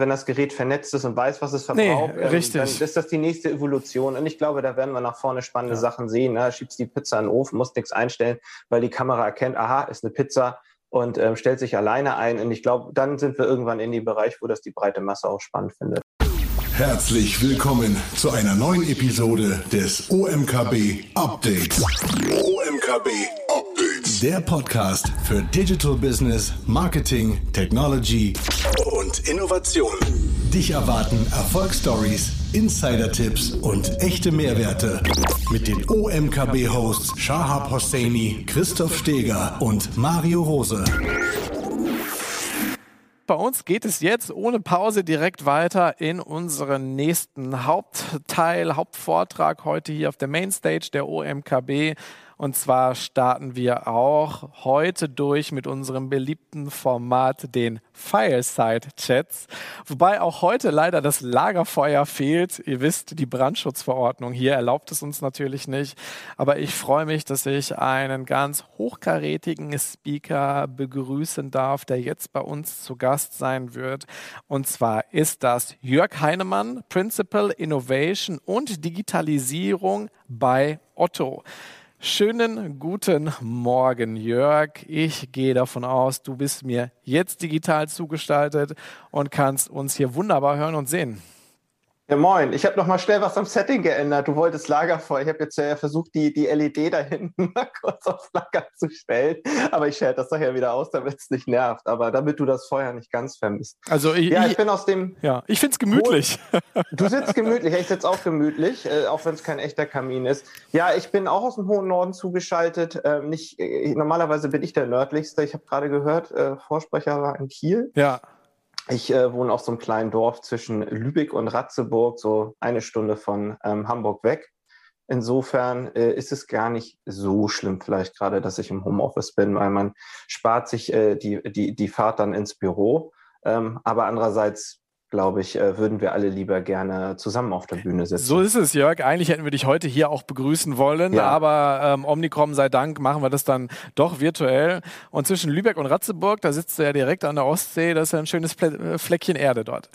wenn das Gerät vernetzt ist und weiß, was es verbraucht, nee, richtig. dann ist das die nächste Evolution. Und ich glaube, da werden wir nach vorne spannende ja. Sachen sehen. Ne? Schiebst die Pizza in den Ofen, musst nichts einstellen, weil die Kamera erkennt, aha, ist eine Pizza und ähm, stellt sich alleine ein. Und ich glaube, dann sind wir irgendwann in dem Bereich, wo das die breite Masse auch spannend findet. Herzlich willkommen zu einer neuen Episode des OMKB Updates. OMKB Updates. Der Podcast für Digital Business, Marketing, Technology und Innovation. Dich erwarten Erfolgsstories, Insider-Tipps und echte Mehrwerte mit den OMKB-Hosts Shahab Hosseini, Christoph Steger und Mario Rose bei uns geht es jetzt ohne Pause direkt weiter in unseren nächsten Hauptteil, Hauptvortrag heute hier auf der Mainstage der OMKB. Und zwar starten wir auch heute durch mit unserem beliebten Format, den Fireside Chats. Wobei auch heute leider das Lagerfeuer fehlt. Ihr wisst, die Brandschutzverordnung hier erlaubt es uns natürlich nicht. Aber ich freue mich, dass ich einen ganz hochkarätigen Speaker begrüßen darf, der jetzt bei uns zu Gast sein wird. Und zwar ist das Jörg Heinemann, Principal Innovation und Digitalisierung bei Otto. Schönen guten Morgen, Jörg. Ich gehe davon aus, du bist mir jetzt digital zugestaltet und kannst uns hier wunderbar hören und sehen. Ja, moin. Ich habe noch mal schnell was am Setting geändert. Du wolltest Lagerfeuer. Ich habe jetzt äh, versucht, die, die LED da hinten mal kurz auf Lager zu stellen. Aber ich schalte das nachher wieder aus, damit es nicht nervt. Aber damit du das Feuer nicht ganz vermisst. Also ich, ja, ich, ich bin aus dem. Ja, ich finde es gemütlich. Du sitzt gemütlich. Ich sitze auch gemütlich, äh, auch wenn es kein echter Kamin ist. Ja, ich bin auch aus dem hohen Norden zugeschaltet. Äh, nicht, äh, normalerweise bin ich der nördlichste. Ich habe gerade gehört, äh, Vorsprecher war in Kiel. Ja. Ich äh, wohne auf so einem kleinen Dorf zwischen Lübeck und Ratzeburg, so eine Stunde von ähm, Hamburg weg. Insofern äh, ist es gar nicht so schlimm, vielleicht gerade, dass ich im Homeoffice bin, weil man spart sich äh, die, die, die Fahrt dann ins Büro. Ähm, aber andererseits glaube ich, äh, würden wir alle lieber gerne zusammen auf der Bühne sitzen. So ist es, Jörg. Eigentlich hätten wir dich heute hier auch begrüßen wollen, ja. aber ähm, Omnicom sei Dank machen wir das dann doch virtuell. Und zwischen Lübeck und Ratzeburg, da sitzt du ja direkt an der Ostsee, das ist ja ein schönes äh, Fleckchen Erde dort.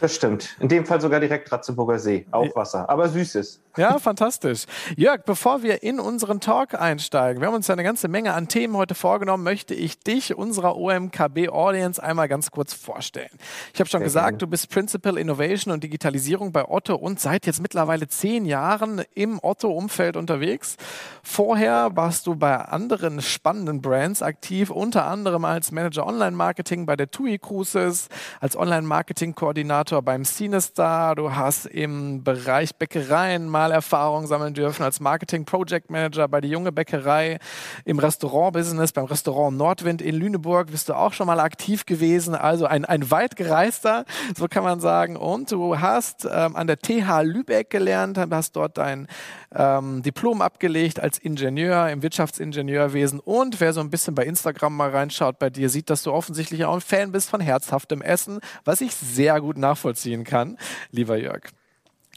Das stimmt. In dem Fall sogar direkt Ratzeburger See. Auch Wasser, aber süßes. Ja, fantastisch. Jörg, bevor wir in unseren Talk einsteigen, wir haben uns ja eine ganze Menge an Themen heute vorgenommen, möchte ich dich, unserer OMKB-Audience, einmal ganz kurz vorstellen. Ich habe schon Sehr gesagt, gerne. du bist Principal Innovation und Digitalisierung bei Otto und seit jetzt mittlerweile zehn Jahren im Otto-Umfeld unterwegs. Vorher warst du bei anderen spannenden Brands aktiv, unter anderem als Manager Online-Marketing bei der TUI Cruises, als Online-Marketing-Koordinator Moderator beim CineStar, du hast im Bereich Bäckereien mal Erfahrung sammeln dürfen als Marketing Project Manager bei der Junge Bäckerei, im Restaurant-Business, beim Restaurant Nordwind in Lüneburg bist du auch schon mal aktiv gewesen, also ein, ein weit gereister, so kann man sagen. Und du hast ähm, an der TH Lübeck gelernt, hast dort dein ähm, Diplom abgelegt als Ingenieur im Wirtschaftsingenieurwesen und wer so ein bisschen bei Instagram mal reinschaut bei dir, sieht, dass du offensichtlich auch ein Fan bist von herzhaftem Essen, was ich sehr gut nachvollziehen nachvollziehen kann, lieber Jörg.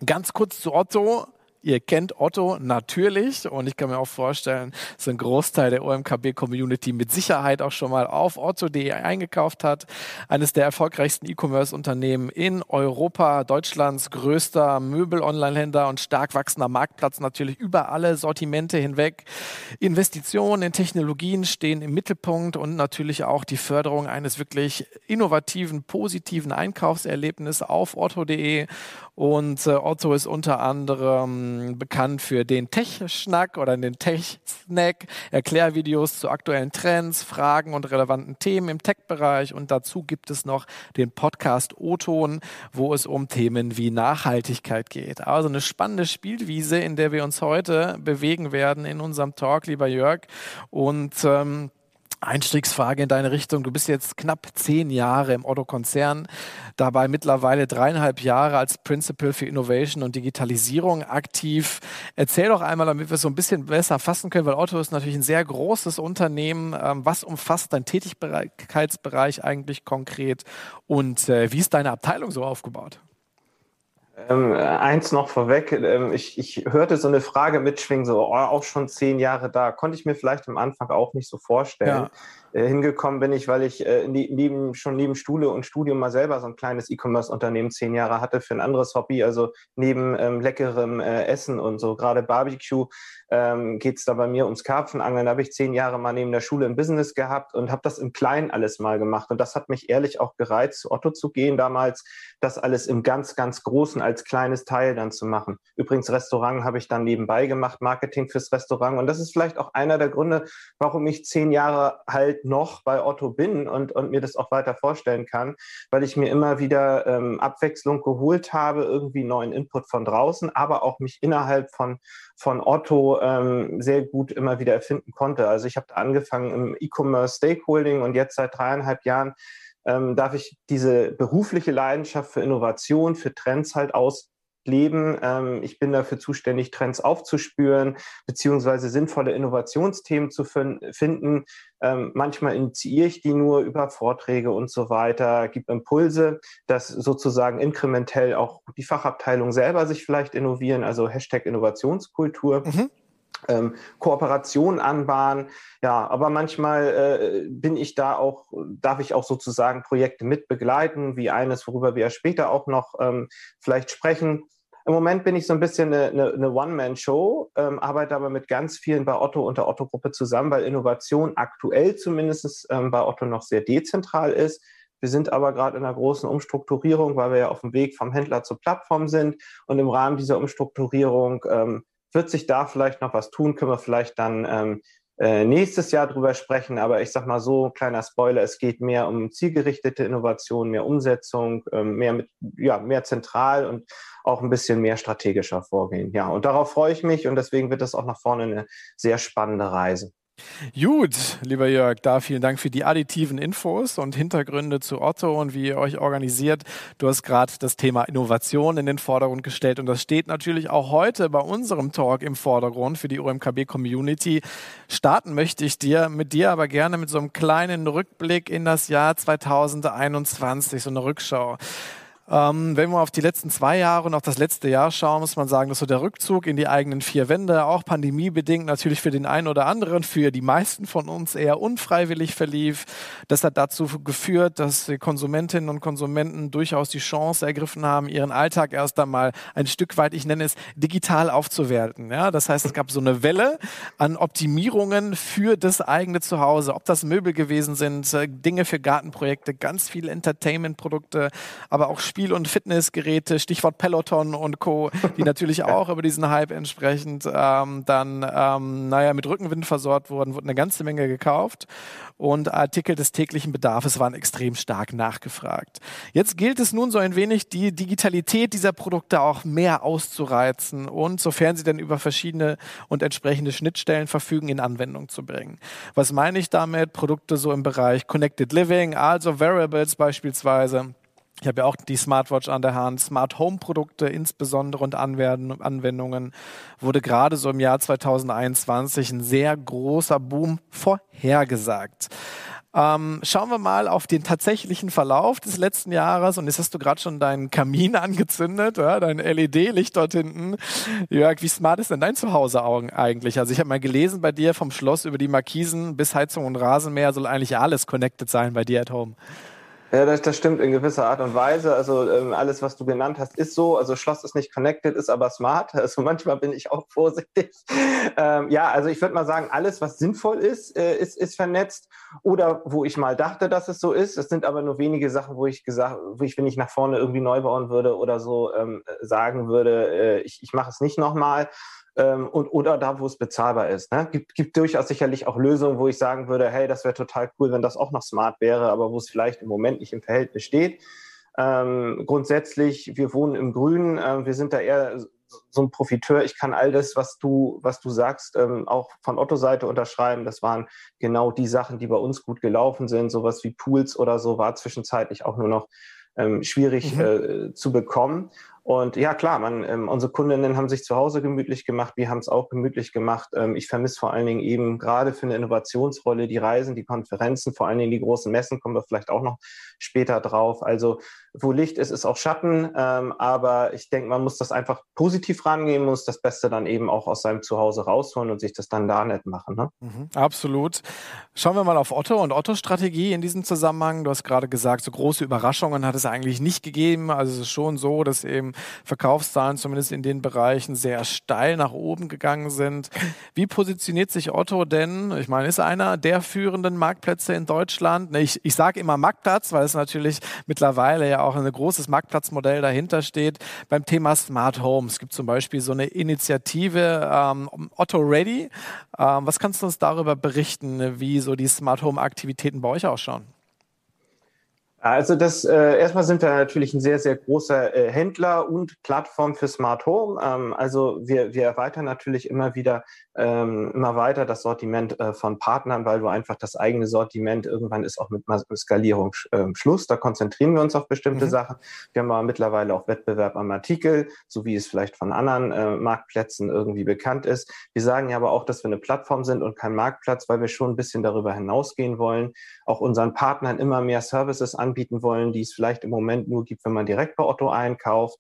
Ganz kurz zu Otto. Ihr kennt Otto natürlich und ich kann mir auch vorstellen, dass ein Großteil der OMKB-Community mit Sicherheit auch schon mal auf otto.de eingekauft hat. Eines der erfolgreichsten E-Commerce-Unternehmen in Europa, Deutschlands größter Möbel-Online-Händler und stark wachsender Marktplatz natürlich über alle Sortimente hinweg. Investitionen in Technologien stehen im Mittelpunkt und natürlich auch die Förderung eines wirklich innovativen, positiven Einkaufserlebnisses auf otto.de. Und äh, Otto ist unter anderem bekannt für den Tech-Schnack oder den Tech-Snack, Erklärvideos zu aktuellen Trends, Fragen und relevanten Themen im Tech-Bereich. Und dazu gibt es noch den Podcast O-Ton, wo es um Themen wie Nachhaltigkeit geht. Also eine spannende Spielwiese, in der wir uns heute bewegen werden in unserem Talk, lieber Jörg. Und ähm, Einstiegsfrage in deine Richtung. Du bist jetzt knapp zehn Jahre im Otto-Konzern, dabei mittlerweile dreieinhalb Jahre als Principal für Innovation und Digitalisierung aktiv. Erzähl doch einmal, damit wir es so ein bisschen besser fassen können, weil Otto ist natürlich ein sehr großes Unternehmen. Ähm, was umfasst dein Tätigkeitsbereich eigentlich konkret und äh, wie ist deine Abteilung so aufgebaut? Ähm, eins noch vorweg, ähm, ich, ich hörte so eine Frage mitschwingen, so oh, auch schon zehn Jahre da. Konnte ich mir vielleicht am Anfang auch nicht so vorstellen. Ja. äh, hingekommen bin ich, weil ich äh, neben, schon neben Schule und Studium mal selber so ein kleines E-Commerce-Unternehmen zehn Jahre hatte für ein anderes Hobby. Also neben ähm, leckerem äh, Essen und so, gerade Barbecue, ähm, geht es da bei mir ums Karpfenangeln. Da habe ich zehn Jahre mal neben der Schule im Business gehabt und habe das im Kleinen alles mal gemacht. Und das hat mich ehrlich auch gereizt, zu Otto zu gehen damals, das alles im ganz, ganz Großen als kleines Teil dann zu machen. Übrigens, Restaurant habe ich dann nebenbei gemacht, Marketing fürs Restaurant. Und das ist vielleicht auch einer der Gründe, warum ich zehn Jahre halt noch bei Otto bin und, und mir das auch weiter vorstellen kann, weil ich mir immer wieder ähm, Abwechslung geholt habe, irgendwie neuen Input von draußen, aber auch mich innerhalb von, von Otto ähm, sehr gut immer wieder erfinden konnte. Also ich habe angefangen im E-Commerce Stakeholding und jetzt seit dreieinhalb Jahren ähm, darf ich diese berufliche Leidenschaft für Innovation, für Trends halt aus leben. Ähm, ich bin dafür zuständig, Trends aufzuspüren, beziehungsweise sinnvolle Innovationsthemen zu finden. Ähm, manchmal initiiere ich die nur über Vorträge und so weiter, gebe Impulse, dass sozusagen inkrementell auch die Fachabteilung selber sich vielleicht innovieren, also Hashtag Innovationskultur. Mhm ähm, Kooperation anbahnen. Ja, aber manchmal äh, bin ich da auch, darf ich auch sozusagen Projekte mit begleiten, wie eines, worüber wir später auch noch ähm, vielleicht sprechen. Im Moment bin ich so ein bisschen eine, eine, One-Man-Show, ähm, arbeite aber mit ganz vielen bei Otto und der Otto-Gruppe zusammen, weil Innovation aktuell zumindest ähm, bei Otto noch sehr dezentral ist. Wir sind aber gerade in einer großen Umstrukturierung, weil wir ja auf dem Weg vom Händler zur Plattform sind. Und im Rahmen dieser Umstrukturierung ähm, wird sich da vielleicht noch was tun? Können wir vielleicht dann ähm, äh, nächstes Jahr drüber sprechen. Aber ich sag mal so, kleiner Spoiler, es geht mehr um zielgerichtete Innovation, mehr Umsetzung, ähm, mehr mit, ja, mehr zentral und auch ein bisschen mehr strategischer vorgehen. Ja, und darauf freue ich mich und deswegen wird das auch nach vorne eine sehr spannende Reise. Gut, lieber Jörg, da vielen Dank für die additiven Infos und Hintergründe zu Otto und wie ihr euch organisiert. Du hast gerade das Thema Innovation in den Vordergrund gestellt und das steht natürlich auch heute bei unserem Talk im Vordergrund für die OMKB Community. Starten möchte ich dir mit dir aber gerne mit so einem kleinen Rückblick in das Jahr 2021, so eine Rückschau. Ähm, wenn wir auf die letzten zwei Jahre und auf das letzte Jahr schauen, muss man sagen, dass so der Rückzug in die eigenen vier Wände, auch pandemiebedingt natürlich für den einen oder anderen, für die meisten von uns eher unfreiwillig verlief. Das hat dazu geführt, dass die Konsumentinnen und Konsumenten durchaus die Chance ergriffen haben, ihren Alltag erst einmal ein Stück weit, ich nenne es, digital aufzuwerten. Ja, das heißt, es gab so eine Welle an Optimierungen für das eigene Zuhause, ob das Möbel gewesen sind, äh, Dinge für Gartenprojekte, ganz viele Entertainment-Produkte, aber auch Spiel- und Fitnessgeräte, Stichwort Peloton und Co., die natürlich auch über diesen Hype entsprechend ähm, dann, ähm, naja, mit Rückenwind versorgt wurden, wurde eine ganze Menge gekauft und Artikel des täglichen Bedarfs waren extrem stark nachgefragt. Jetzt gilt es nun so ein wenig, die Digitalität dieser Produkte auch mehr auszureizen und, sofern sie denn über verschiedene und entsprechende Schnittstellen verfügen, in Anwendung zu bringen. Was meine ich damit? Produkte so im Bereich Connected Living, also Variables beispielsweise ich habe ja auch die Smartwatch an der Hand, Smart Home Produkte insbesondere und Anwendungen wurde gerade so im Jahr 2021 ein sehr großer Boom vorhergesagt. Ähm, schauen wir mal auf den tatsächlichen Verlauf des letzten Jahres. Und jetzt hast du gerade schon deinen Kamin angezündet, ja, dein LED-Licht dort hinten. Jörg, wie smart ist denn dein Zuhause eigentlich? Also ich habe mal gelesen bei dir vom Schloss über die Markisen bis Heizung und Rasenmäher soll eigentlich alles connected sein bei dir at home. Ja, das, das stimmt in gewisser Art und Weise. Also ähm, alles, was du genannt hast, ist so. Also Schloss ist nicht connected, ist aber smart. Also manchmal bin ich auch vorsichtig. Ähm, ja, also ich würde mal sagen, alles, was sinnvoll ist, äh, ist, ist vernetzt. Oder wo ich mal dachte, dass es so ist. Es sind aber nur wenige Sachen, wo ich gesagt, wo ich, wenn ich nach vorne irgendwie neu bauen würde oder so, ähm, sagen würde, äh, ich, ich mache es nicht nochmal ähm, und, oder da, wo es bezahlbar ist. Ne? Gibt, gibt durchaus sicherlich auch Lösungen, wo ich sagen würde, hey, das wäre total cool, wenn das auch noch smart wäre, aber wo es vielleicht im Moment nicht im Verhältnis steht. Ähm, grundsätzlich, wir wohnen im Grünen, äh, wir sind da eher so ein Profiteur. Ich kann all das, was du, was du sagst, ähm, auch von Otto-Seite unterschreiben. Das waren genau die Sachen, die bei uns gut gelaufen sind. Sowas wie Pools oder so war zwischenzeitlich auch nur noch ähm, schwierig mhm. äh, zu bekommen. Und ja, klar, man, ähm, unsere Kundinnen haben sich zu Hause gemütlich gemacht, wir haben es auch gemütlich gemacht. Ähm, ich vermisse vor allen Dingen eben gerade für eine Innovationsrolle die Reisen, die Konferenzen, vor allen Dingen die großen Messen, kommen wir vielleicht auch noch später drauf. Also wo Licht ist, ist auch Schatten. Ähm, aber ich denke, man muss das einfach positiv rangehen, muss das Beste dann eben auch aus seinem Zuhause rausholen und sich das dann da nicht machen. Ne? Mhm, absolut. Schauen wir mal auf Otto und Ottos Strategie in diesem Zusammenhang. Du hast gerade gesagt, so große Überraschungen hat es eigentlich nicht gegeben. Also es ist schon so, dass eben Verkaufszahlen zumindest in den Bereichen sehr steil nach oben gegangen sind. Wie positioniert sich Otto denn? Ich meine, ist einer der führenden Marktplätze in Deutschland? Ich, ich sage immer Marktplatz, weil es natürlich mittlerweile ja auch ein großes Marktplatzmodell dahinter steht. Beim Thema Smart Home. Es gibt zum Beispiel so eine Initiative ähm, Otto Ready. Ähm, was kannst du uns darüber berichten, wie so die Smart Home Aktivitäten bei euch ausschauen? Also das äh, erstmal sind wir natürlich ein sehr, sehr großer äh, Händler und Plattform für Smart Home. Ähm, also wir, wir erweitern natürlich immer wieder ähm, immer weiter das Sortiment äh, von Partnern, weil du einfach das eigene Sortiment irgendwann ist auch mit Skalierung äh, Schluss. Da konzentrieren wir uns auf bestimmte mhm. Sachen. Wir haben aber mittlerweile auch Wettbewerb am Artikel, so wie es vielleicht von anderen äh, Marktplätzen irgendwie bekannt ist. Wir sagen ja aber auch, dass wir eine Plattform sind und kein Marktplatz, weil wir schon ein bisschen darüber hinausgehen wollen, auch unseren Partnern immer mehr Services anbieten anbieten wollen, die es vielleicht im Moment nur gibt, wenn man direkt bei Otto einkauft.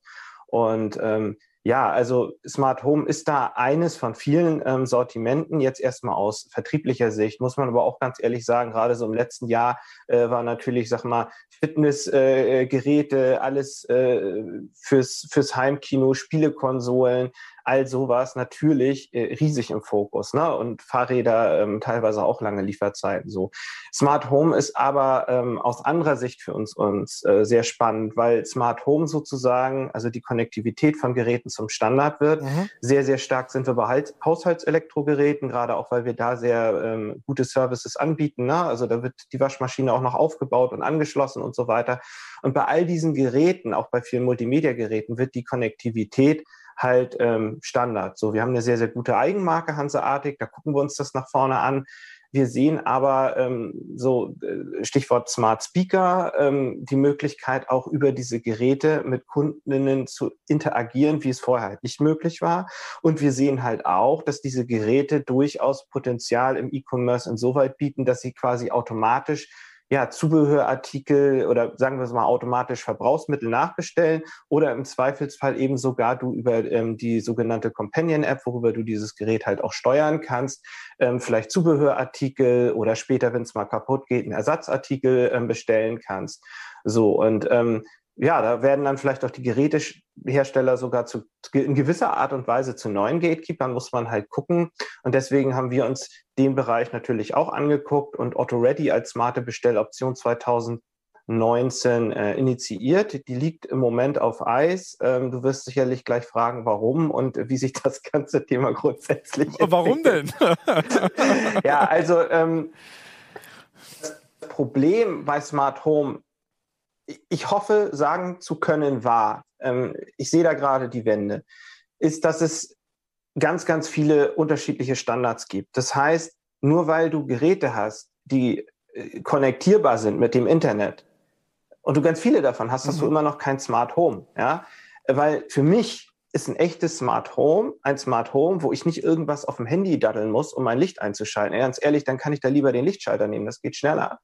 Und ähm, ja, also Smart Home ist da eines von vielen ähm, Sortimenten. Jetzt erstmal aus vertrieblicher Sicht muss man aber auch ganz ehrlich sagen, gerade so im letzten Jahr äh, war natürlich, sag mal, Fitnessgeräte, äh, alles äh, fürs, fürs Heimkino, Spielekonsolen, all sowas natürlich äh, riesig im Fokus. Ne? Und Fahrräder ähm, teilweise auch lange Lieferzeiten so. Smart Home ist aber ähm, aus anderer Sicht für uns, uns äh, sehr spannend, weil Smart Home sozusagen, also die Konnektivität von Geräten zum Standard wird. Mhm. Sehr, sehr stark sind wir bei Haushaltselektrogeräten, gerade auch, weil wir da sehr ähm, gute Services anbieten. Ne? Also da wird die Waschmaschine auch noch aufgebaut und angeschlossen und so weiter. Und bei all diesen Geräten, auch bei vielen Multimedia-Geräten, wird die Konnektivität halt ähm, Standard. So, wir haben eine sehr, sehr gute Eigenmarke Hanseartig, da gucken wir uns das nach vorne an. Wir sehen aber ähm, so äh, Stichwort Smart Speaker ähm, die Möglichkeit auch über diese Geräte mit Kundinnen zu interagieren, wie es vorher halt nicht möglich war. Und wir sehen halt auch, dass diese Geräte durchaus Potenzial im E-Commerce insoweit bieten, dass sie quasi automatisch ja, Zubehörartikel oder sagen wir es mal automatisch Verbrauchsmittel nachbestellen oder im Zweifelsfall eben sogar du über ähm, die sogenannte Companion-App, worüber du dieses Gerät halt auch steuern kannst, ähm, vielleicht Zubehörartikel oder später, wenn es mal kaputt geht, einen Ersatzartikel ähm, bestellen kannst. So und ähm, ja, da werden dann vielleicht auch die Gerätehersteller sogar zu, in gewisser Art und Weise zu neuen Gatekeepern, muss man halt gucken. Und deswegen haben wir uns den Bereich natürlich auch angeguckt und Otto Ready als smarte Bestelloption 2019 äh, initiiert. Die liegt im Moment auf Eis. Ähm, du wirst sicherlich gleich fragen, warum und wie sich das ganze Thema grundsätzlich. Warum denn? ja, also ähm, das Problem bei Smart Home ich hoffe, sagen zu können, war, ähm, ich sehe da gerade die Wende, ist, dass es ganz, ganz viele unterschiedliche Standards gibt. Das heißt, nur weil du Geräte hast, die äh, konnektierbar sind mit dem Internet und du ganz viele davon hast, hast du mhm. immer noch kein Smart Home. Ja? Weil für mich ist ein echtes Smart Home, ein Smart Home, wo ich nicht irgendwas auf dem Handy daddeln muss, um mein Licht einzuschalten. Ganz ehrlich, dann kann ich da lieber den Lichtschalter nehmen, das geht schneller.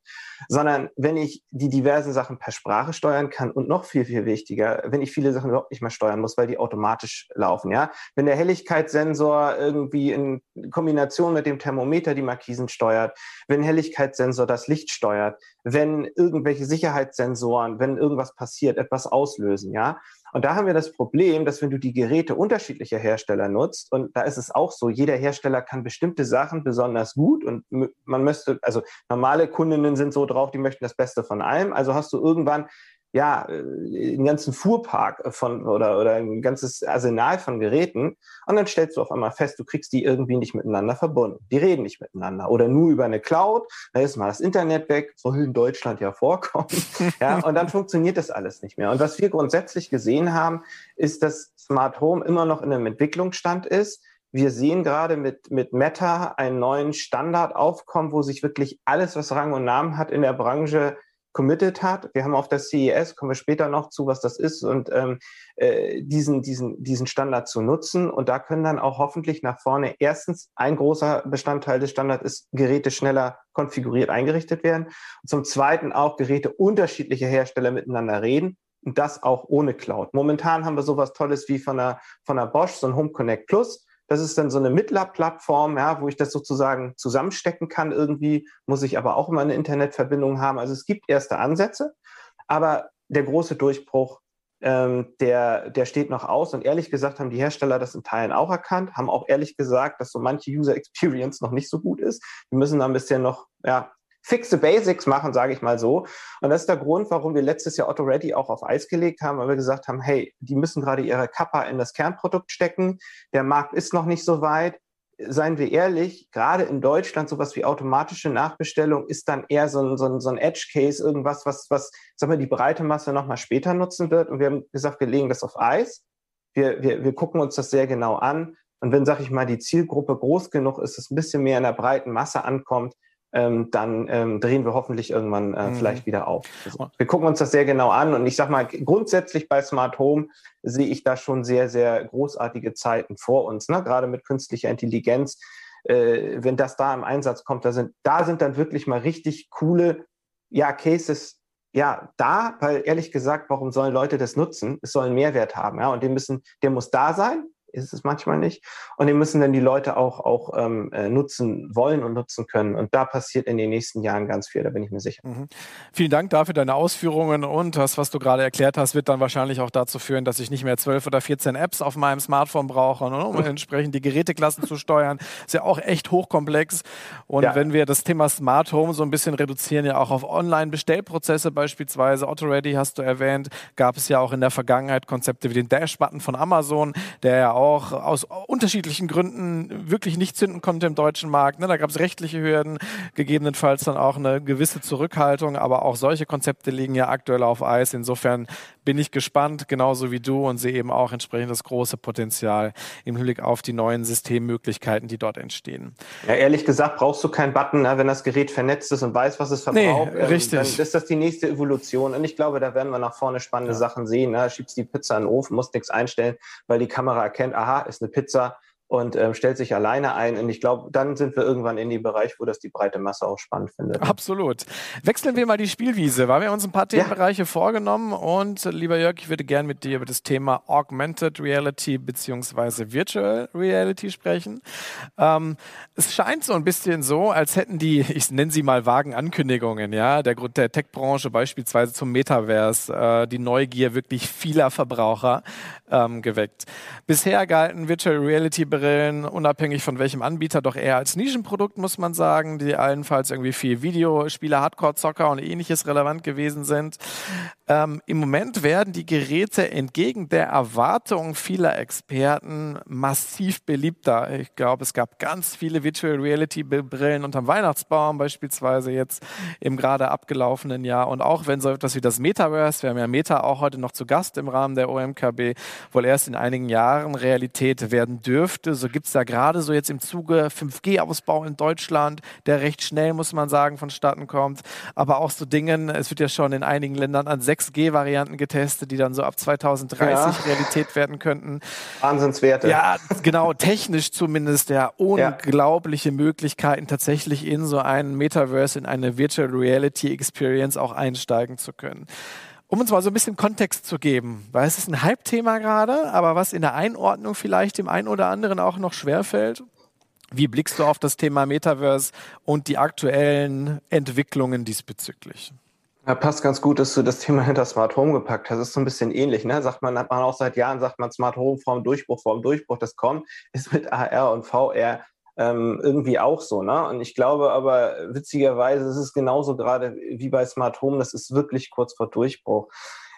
Sondern wenn ich die diversen Sachen per Sprache steuern kann und noch viel, viel wichtiger, wenn ich viele Sachen überhaupt nicht mehr steuern muss, weil die automatisch laufen, ja. Wenn der Helligkeitssensor irgendwie in Kombination mit dem Thermometer die Markisen steuert, wenn Helligkeitssensor das Licht steuert, wenn irgendwelche Sicherheitssensoren, wenn irgendwas passiert, etwas auslösen, ja. Und da haben wir das Problem, dass wenn du die Geräte unterschiedlicher Hersteller nutzt, und da ist es auch so, jeder Hersteller kann bestimmte Sachen besonders gut und man müsste, also normale Kundinnen sind so drauf, die möchten das Beste von allem. Also hast du irgendwann ja, äh, einen ganzen Fuhrpark von oder, oder ein ganzes Arsenal von Geräten und dann stellst du auf einmal fest, du kriegst die irgendwie nicht miteinander verbunden. Die reden nicht miteinander oder nur über eine Cloud, da ist mal das Internet weg, soll in Deutschland ja vorkommen. ja, und dann funktioniert das alles nicht mehr. Und was wir grundsätzlich gesehen haben, ist, dass Smart Home immer noch in einem Entwicklungsstand ist. Wir sehen gerade mit, mit Meta einen neuen Standard aufkommen, wo sich wirklich alles, was Rang und Namen hat in der Branche, committed hat. Wir haben auf der CES, kommen wir später noch zu, was das ist, und ähm, äh, diesen, diesen, diesen Standard zu nutzen. Und da können dann auch hoffentlich nach vorne erstens ein großer Bestandteil des Standards ist, Geräte schneller konfiguriert eingerichtet werden. Und zum Zweiten auch Geräte unterschiedlicher Hersteller miteinander reden und das auch ohne Cloud. Momentan haben wir sowas Tolles wie von der, von der Bosch, so ein Home Connect Plus. Das ist dann so eine Mittlerplattform, ja, wo ich das sozusagen zusammenstecken kann. Irgendwie muss ich aber auch immer eine Internetverbindung haben. Also es gibt erste Ansätze, aber der große Durchbruch, ähm, der, der steht noch aus. Und ehrlich gesagt haben die Hersteller das in Teilen auch erkannt, haben auch ehrlich gesagt, dass so manche User Experience noch nicht so gut ist. Wir müssen da ein bisschen noch ja, fixe Basics machen, sage ich mal so. Und das ist der Grund, warum wir letztes Jahr Otto Ready auch auf Eis gelegt haben, weil wir gesagt haben, hey, die müssen gerade ihre Kappa in das Kernprodukt stecken. Der Markt ist noch nicht so weit. Seien wir ehrlich, gerade in Deutschland sowas wie automatische Nachbestellung ist dann eher so ein, so ein, so ein Edge-Case, irgendwas, was, was sagen wir, die breite Masse nochmal später nutzen wird. Und wir haben gesagt, wir legen das auf Eis. Wir, wir, wir gucken uns das sehr genau an. Und wenn, sag ich mal, die Zielgruppe groß genug ist, es ein bisschen mehr in der breiten Masse ankommt, ähm, dann ähm, drehen wir hoffentlich irgendwann äh, mhm. vielleicht wieder auf. Also, wir gucken uns das sehr genau an und ich sage mal, grundsätzlich bei Smart Home sehe ich da schon sehr, sehr großartige Zeiten vor uns, ne? gerade mit künstlicher Intelligenz. Äh, wenn das da im Einsatz kommt, da sind, da sind dann wirklich mal richtig coole ja, Cases ja, da, weil ehrlich gesagt, warum sollen Leute das nutzen? Es soll einen Mehrwert haben, ja, und den müssen, der muss da sein, ist es manchmal nicht. Und die müssen dann die Leute auch, auch ähm, äh, nutzen wollen und nutzen können. Und da passiert in den nächsten Jahren ganz viel, da bin ich mir sicher. Mhm. Vielen Dank dafür deine Ausführungen und das, was du gerade erklärt hast, wird dann wahrscheinlich auch dazu führen, dass ich nicht mehr 12 oder 14 Apps auf meinem Smartphone brauche, ne, um entsprechend die Geräteklassen zu steuern. Ist ja auch echt hochkomplex. Und ja. wenn wir das Thema Smart Home so ein bisschen reduzieren, ja auch auf Online-Bestellprozesse beispielsweise, AutoReady hast du erwähnt, gab es ja auch in der Vergangenheit Konzepte wie den Dash-Button von Amazon, der ja auch aus unterschiedlichen Gründen wirklich nicht zünden konnte im deutschen Markt. Ne? Da gab es rechtliche Hürden, gegebenenfalls dann auch eine gewisse Zurückhaltung, aber auch solche Konzepte liegen ja aktuell auf Eis. Insofern bin ich gespannt, genauso wie du, und sehe eben auch entsprechend das große Potenzial im Hinblick auf die neuen Systemmöglichkeiten, die dort entstehen. Ja, ehrlich gesagt brauchst du keinen Button, ne? wenn das Gerät vernetzt ist und weiß, was es verbraucht. Nee, richtig. Dann ist das die nächste Evolution. Und ich glaube, da werden wir nach vorne spannende ja. Sachen sehen. Ne? Schiebst die Pizza in den Ofen, musst nichts einstellen, weil die Kamera erkennt, aha, ist eine Pizza und ähm, stellt sich alleine ein. Und ich glaube, dann sind wir irgendwann in dem Bereich, wo das die breite Masse auch spannend findet. Absolut. Wechseln wir mal die Spielwiese, weil wir uns ein paar Themenbereiche ja. vorgenommen. Und lieber Jörg, ich würde gerne mit dir über das Thema Augmented Reality beziehungsweise Virtual Reality sprechen. Ähm, es scheint so ein bisschen so, als hätten die, ich nenne sie mal vagen Ankündigungen, ja, der, der Tech-Branche beispielsweise zum Metaverse, äh, die Neugier wirklich vieler Verbraucher ähm, geweckt. Bisher galten Virtual Reality Brillen, unabhängig von welchem Anbieter, doch eher als Nischenprodukt, muss man sagen, die allenfalls irgendwie für Videospiele, Hardcore-Zocker und ähnliches relevant gewesen sind. Ähm, Im Moment werden die Geräte entgegen der Erwartungen vieler Experten massiv beliebter. Ich glaube, es gab ganz viele Virtual Reality Brillen unterm Weihnachtsbaum, beispielsweise jetzt im gerade abgelaufenen Jahr. Und auch wenn so etwas wie das Metaverse, wir haben ja Meta auch heute noch zu Gast im Rahmen der OMKB, wohl erst in einigen Jahren Realität werden dürfte. So gibt es da gerade so jetzt im Zuge 5G-Ausbau in Deutschland, der recht schnell, muss man sagen, vonstatten kommt. Aber auch so Dingen, es wird ja schon in einigen Ländern an 6G-Varianten getestet, die dann so ab 2030 ja. Realität werden könnten. Wahnsinnswerte. Ja, genau, technisch zumindest, ja, unglaubliche ja. Möglichkeiten, tatsächlich in so einen Metaverse, in eine Virtual Reality Experience auch einsteigen zu können um uns mal so ein bisschen Kontext zu geben, weil es ist ein Halbthema gerade, aber was in der Einordnung vielleicht dem einen oder anderen auch noch schwerfällt. Wie blickst du auf das Thema Metaverse und die aktuellen Entwicklungen diesbezüglich? Ja, passt ganz gut, dass du das Thema hinter Smart Home gepackt hast. Das ist so ein bisschen ähnlich, ne? Sagt man, hat man auch seit Jahren, sagt man Smart Home vorm Durchbruch, vorm Durchbruch, das kommt, ist mit AR und VR ähm, irgendwie auch so. Ne? Und ich glaube aber, witzigerweise ist es genauso gerade wie bei Smart Home, das ist wirklich kurz vor Durchbruch.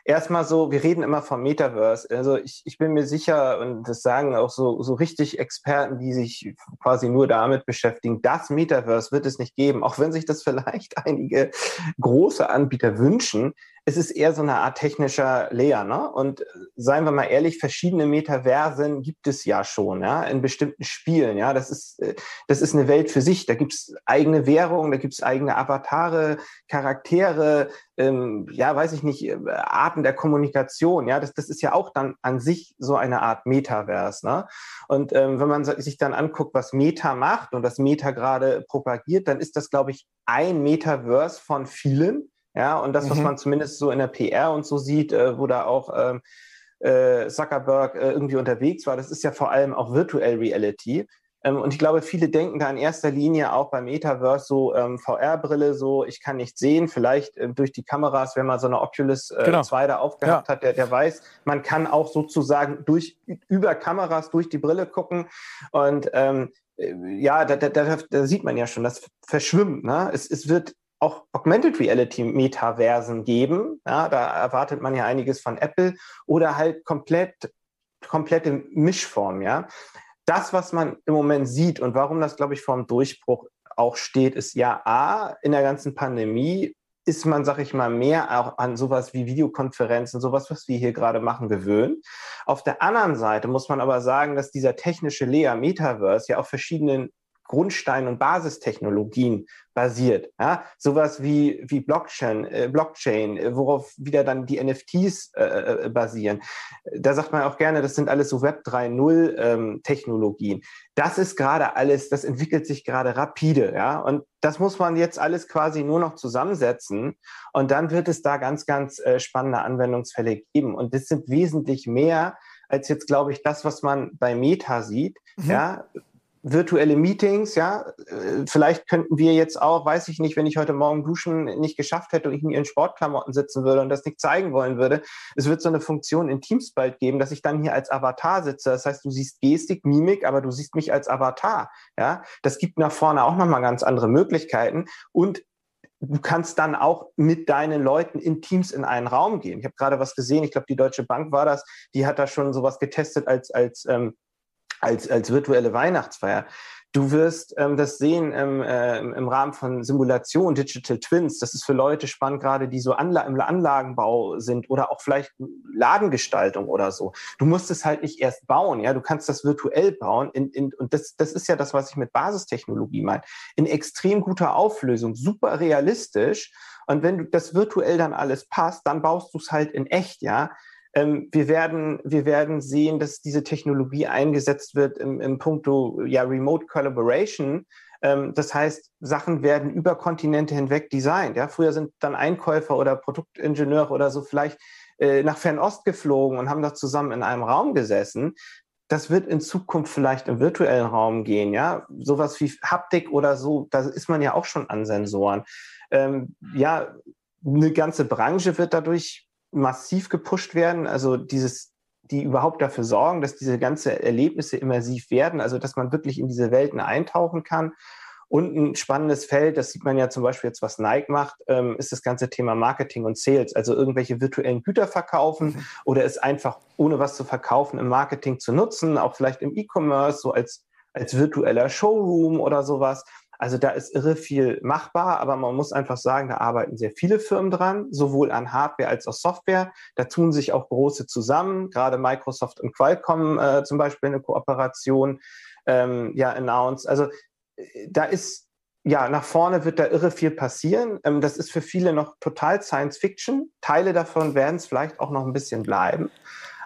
Erstmal so, wir reden immer vom Metaverse. Also ich, ich bin mir sicher, und das sagen auch so, so richtig Experten, die sich quasi nur damit beschäftigen, das Metaverse wird es nicht geben, auch wenn sich das vielleicht einige große Anbieter wünschen es ist eher so eine Art technischer Layer. Ne? Und seien wir mal ehrlich, verschiedene Metaversen gibt es ja schon, ja, in bestimmten Spielen. Ja, das ist, äh, das ist eine Welt für sich. Da gibt es eigene Währungen, da gibt es eigene Avatare, Charaktere, ähm, ja, weiß ich nicht, äh, Arten der Kommunikation. Ja, das, das ist ja auch dann an sich so eine Art Metaverse. Ne? Und ähm, wenn man sich dann anguckt, was Meta macht und was Meta gerade propagiert, dann ist das, glaube ich, ein Metaverse von vielen Ja, und das, was mhm. man zumindest so in der PR und so sieht, äh, wo da auch ähm, äh, Zuckerberg äh, irgendwie unterwegs war, das ist ja vor allem auch Virtual Reality. Ähm, und ich glaube, viele denken da in erster Linie auch beim Metaverse so ähm, VR-Brille, so ich kann nicht sehen, vielleicht äh, durch die Kameras, wenn man so eine Oculus äh, genau. 2 da aufgehabt ja. hat, der, der weiß, man kann auch sozusagen durch über Kameras durch die Brille gucken. Und ähm, äh, ja, da, da, da, da sieht man ja schon, das verschwimmt. Ne? Es, es wird auch Augmented Reality Metaversen geben. Ja, da erwartet man ja einiges von Apple oder halt komplett, komplette Mischform. Ja, das, was man im Moment sieht und warum das, glaube ich, vor dem Durchbruch auch steht, ist ja A, in der ganzen Pandemie ist man, sag ich mal, mehr auch an sowas wie Videokonferenzen, sowas, was wir hier gerade machen, gewöhnt. Auf der anderen Seite muss man aber sagen, dass dieser technische Layer Metaverse ja auf verschiedenen Grundstein- und Basistechnologien basiert. Ja? Sowas wie, wie Blockchain, äh, Blockchain, äh, worauf wieder dann die NFTs äh, äh, basieren. Da sagt man auch gerne, das sind alles so Web 3.0 ähm, Technologien. Das ist gerade alles, das entwickelt sich gerade rapide, ja. Und das muss man jetzt alles quasi nur noch zusammensetzen. Und dann wird es da ganz, ganz äh, spannende Anwendungsfälle geben. Und das sind wesentlich mehr als jetzt, glaube ich, das, was man bei Meta sieht. Mhm. Ja, virtuelle Meetings, ja. Äh, vielleicht könnten wir jetzt auch, weiß ich nicht, wenn ich heute Morgen duschen nicht geschafft hätte und ich in Sportklamotten sitzen würde und das nicht zeigen wollen würde. Es wird so eine Funktion in Teams bald geben, dass ich dann hier als Avatar sitze. Das heißt, du siehst Gestik, Mimik, aber du siehst mich als Avatar, ja. Das gibt nach vorne auch nochmal ganz andere Möglichkeiten und du kannst dann auch mit deinen Leuten in Teams in einen Raum gehen. Ich habe gerade was gesehen, ich glaube, die Deutsche Bank war das, die hat da schon sowas getestet als, als ähm, als, als virtuelle Weihnachtsfeier. Du wirst ähm, das sehen ähm, äh, im Rahmen von Simulation, Digital Twins. Das ist für Leute spannend, gerade die so Anla im Anlagenbau sind oder auch vielleicht Ladengestaltung oder so. Du musst es halt nicht erst bauen, ja. Du kannst das virtuell bauen. In, in, und das, das ist ja das, was ich mit Basistechnologie meine. In extrem guter Auflösung, super realistisch. Und wenn du das virtuell dann alles passt, dann baust du es halt in echt, ja. Ähm, wir, werden, wir werden sehen, dass diese Technologie eingesetzt wird im, im Punkto ja, Remote Collaboration. Ähm, das heißt, Sachen werden über Kontinente hinweg designt. Ja? Früher sind dann Einkäufer oder Produktingenieure oder so vielleicht äh, nach Fernost geflogen und haben da zusammen in einem Raum gesessen. Das wird in Zukunft vielleicht im virtuellen Raum gehen, ja. Sowas wie Haptik oder so, da ist man ja auch schon an Sensoren. Ähm, ja, eine ganze Branche wird dadurch massiv gepusht werden. Also dieses, die überhaupt dafür sorgen, dass diese ganzen Erlebnisse immersiv werden, also dass man wirklich in diese Welten eintauchen kann. Und ein spannendes Feld, das sieht man ja zum Beispiel jetzt, was Nike macht, ähm, ist das ganze Thema Marketing und Sales. Also irgendwelche virtuellen Güter verkaufen mhm. oder es einfach ohne was zu verkaufen im Marketing zu nutzen, auch vielleicht im E-Commerce, so als, als virtueller Showroom oder sowas. Also da ist irre viel machbar, aber man muss einfach sagen, da arbeiten sehr viele Firmen dran, sowohl an Hardware als auch Software. Da tun sich auch große zusammen, gerade Microsoft und Qualcomm äh, zum Beispiel eine Kooperation ähm, ja announced. Also äh, da ist ja, nach vorne wird da irre viel passieren. Ähm, das ist für viele noch total Science Fiction. Teile davon werden es vielleicht auch noch ein bisschen bleiben.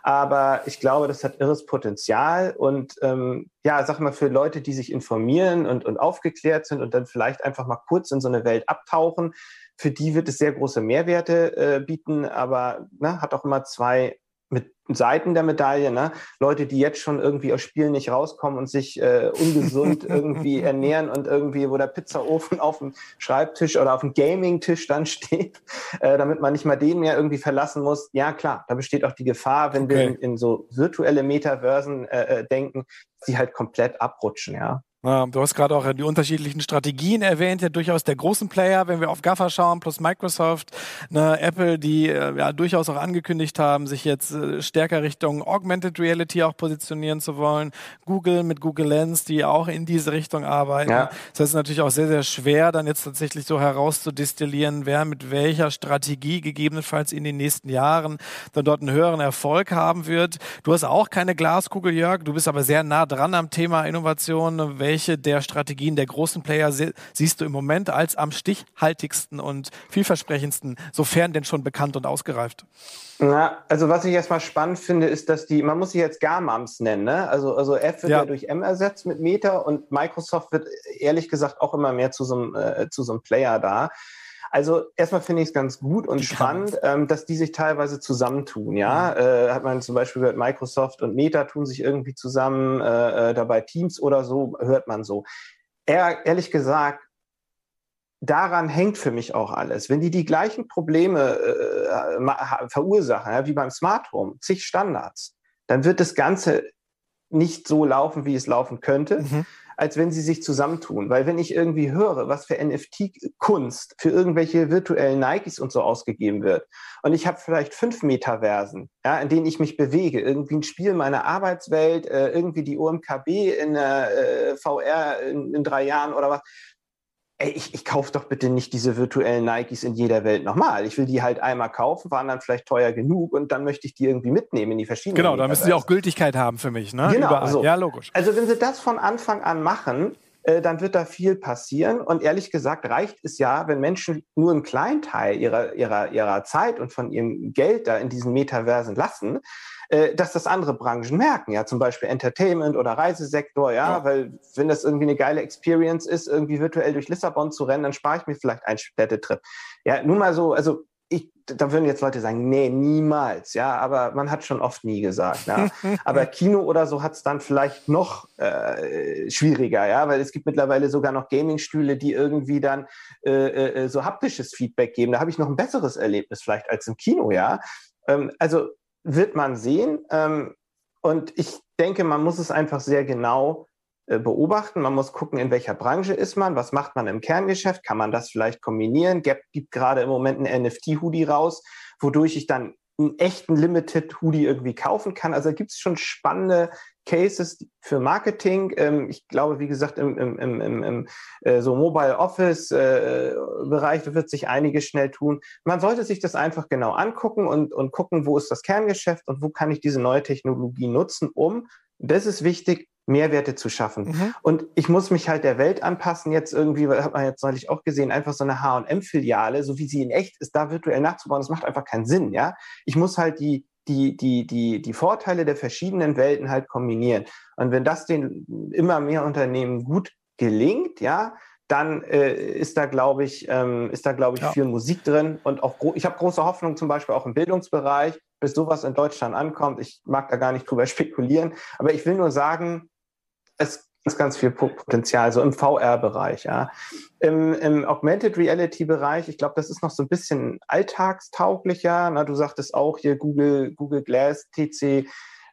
Aber ich glaube, das hat irres Potenzial. Und ähm, ja, sag mal, für Leute, die sich informieren und, und aufgeklärt sind und dann vielleicht einfach mal kurz in so eine Welt abtauchen, für die wird es sehr große Mehrwerte äh, bieten, aber ne, hat auch immer zwei mit Seiten der Medaille, ne? Leute, die jetzt schon irgendwie aus Spielen nicht rauskommen und sich äh, ungesund irgendwie ernähren und irgendwie, wo der Pizzaofen auf dem Schreibtisch oder auf dem Gaming-Tisch dann steht, äh, damit man nicht mal den mehr irgendwie verlassen muss. Ja, klar, da besteht auch die Gefahr, wenn okay. wir in, in, so virtuelle Metaversen äh, äh denken, die halt komplett abrutschen, ja. Du hast gerade auch die unterschiedlichen Strategien erwähnt, ja durchaus der großen Player, wenn wir auf GAFA schauen, plus Microsoft, ne, Apple, die äh, ja durchaus auch angekündigt haben, sich jetzt äh, stärker Richtung Augmented Reality auch positionieren zu wollen. Google mit Google Lens, die auch in diese Richtung arbeiten. Ja. Das ist natürlich auch sehr, sehr schwer, dann jetzt tatsächlich so herauszudestillieren, wer mit welcher Strategie gegebenenfalls in den nächsten Jahren dann dort einen höheren Erfolg haben wird. Du hast auch keine Glaskugel, Jörg, du bist aber sehr nah dran am Thema Innovation. Welche welche der Strategien der großen Player siehst du im Moment als am stichhaltigsten und vielversprechendsten, sofern denn schon bekannt und ausgereift? Na, also was ich erstmal spannend finde, ist, dass die, man muss sie jetzt Garmams nennen, ne? Also, also F wird ja. ja. durch M ersetzt mit Meta und Microsoft wird ehrlich gesagt auch immer mehr zu so einem, äh, zu so einem Player da. Also erstmal finde ich es ganz gut und die spannend, ähm, dass die sich teilweise zusammentun. Ja, mhm. äh, hat man zum Beispiel gehört, Microsoft und Meta tun sich irgendwie zusammen, äh, äh dabei Teams oder so, hört man so. Er, ehrlich gesagt, daran hängt für mich auch alles. Wenn die die gleichen Probleme äh, verursachen, ja, wie beim Smart Home, zig Standards, dann wird das Ganze nicht so laufen, wie es laufen könnte. Mhm als wenn sie sich zusammentun. Weil wenn ich irgendwie höre, was für NFT-Kunst für irgendwelche virtuellen Nikes und so ausgegeben wird, und ich habe vielleicht fünf Metaversen, ja, in denen ich mich bewege, irgendwie ein Spiel meiner Arbeitswelt, äh, irgendwie die OMKB in der äh, VR in, in drei Jahren oder was, ey, ich, ich kaufe doch bitte nicht diese virtuellen Nikes in jeder Welt nochmal. Ich will die halt einmal kaufen, waren dann vielleicht teuer genug und dann möchte ich die irgendwie mitnehmen in die verschiedenen. Genau, da müssen sie auch Gültigkeit haben für mich, ne? Genau, so. ja, logisch. Also wenn sie das von Anfang an machen, äh, dann wird da viel passieren. Und ehrlich gesagt reicht es ja, wenn Menschen nur einen kleinen Teil ihrer, ihrer, ihrer Zeit und von ihrem Geld da in diesen Metaversen lassen, äh, dass das andere Branchen merken, ja, zum Beispiel Entertainment oder Reisesektor, ja, ja, weil wenn das irgendwie eine geile Experience ist, irgendwie virtuell durch Lissabon zu rennen, dann spare ich mir vielleicht einen Städtetrip. Ja, nun mal so, also ich, da würden jetzt Leute sagen, nee, niemals, ja, aber man hat schon oft nie gesagt. Ja. aber Kino oder so hat es dann vielleicht noch äh, schwieriger, ja, weil es gibt mittlerweile sogar noch Gaming-Stühle, die irgendwie dann äh, äh, so haptisches Feedback geben. Da habe ich noch ein besseres Erlebnis vielleicht als im Kino, ja. Ähm, also wird man sehen. Ähm, und ich denke, man muss es einfach sehr genau äh, beobachten. Man muss gucken, in welcher Branche ist man, was macht man im Kerngeschäft, kann man das vielleicht kombinieren. Gap gibt gerade im Moment ein NFT-Hoodie raus, wodurch ich dann einen echten Limited Hoodie irgendwie kaufen kann. Also gibt es schon spannende Cases für Marketing. Ähm, ich glaube, wie gesagt, im, im, im, im äh, so Mobile Office äh, Bereich wird sich einiges schnell tun. Man sollte sich das einfach genau angucken und, und gucken, wo ist das Kerngeschäft und wo kann ich diese neue Technologie nutzen, um, das ist wichtig, Mehrwerte zu schaffen. Mhm. Und ich muss mich halt der Welt anpassen. Jetzt irgendwie, hat man jetzt neulich auch gesehen, einfach so eine H&M-Filiale, so wie sie in echt ist, da virtuell nachzubauen, das macht einfach keinen Sinn, ja. Ich muss halt die, die, die, die, die Vorteile der verschiedenen Welten halt kombinieren. Und wenn das den immer mehr Unternehmen gut gelingt, ja, dann äh, ist da, glaube ich, ähm, ist da, glaube ich, ja. viel Musik drin. Und auch ich habe große Hoffnung zum Beispiel auch im Bildungsbereich, bis sowas in Deutschland ankommt. Ich mag da gar nicht drüber spekulieren, aber ich will nur sagen, es ist ganz viel Potenzial, so im VR-Bereich, ja. Im, Im Augmented Reality-Bereich, ich glaube, das ist noch so ein bisschen alltagstauglicher. Na, du sagtest auch hier Google, Google Glass, TC.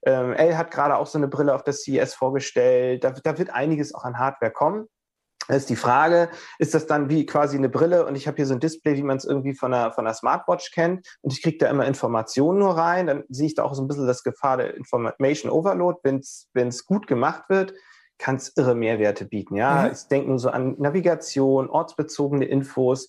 Ähm, L hat gerade auch so eine Brille auf der CES vorgestellt. Da, da wird einiges auch an Hardware kommen. Das ist die Frage, ist das dann wie quasi eine Brille und ich habe hier so ein Display, wie man es irgendwie von einer, von einer Smartwatch kennt und ich kriege da immer Informationen nur rein, dann sehe ich da auch so ein bisschen das Gefahr der Information Overload, wenn es gut gemacht wird kann es irre Mehrwerte bieten. Ja, mhm. ich denke nur so an Navigation, ortsbezogene Infos.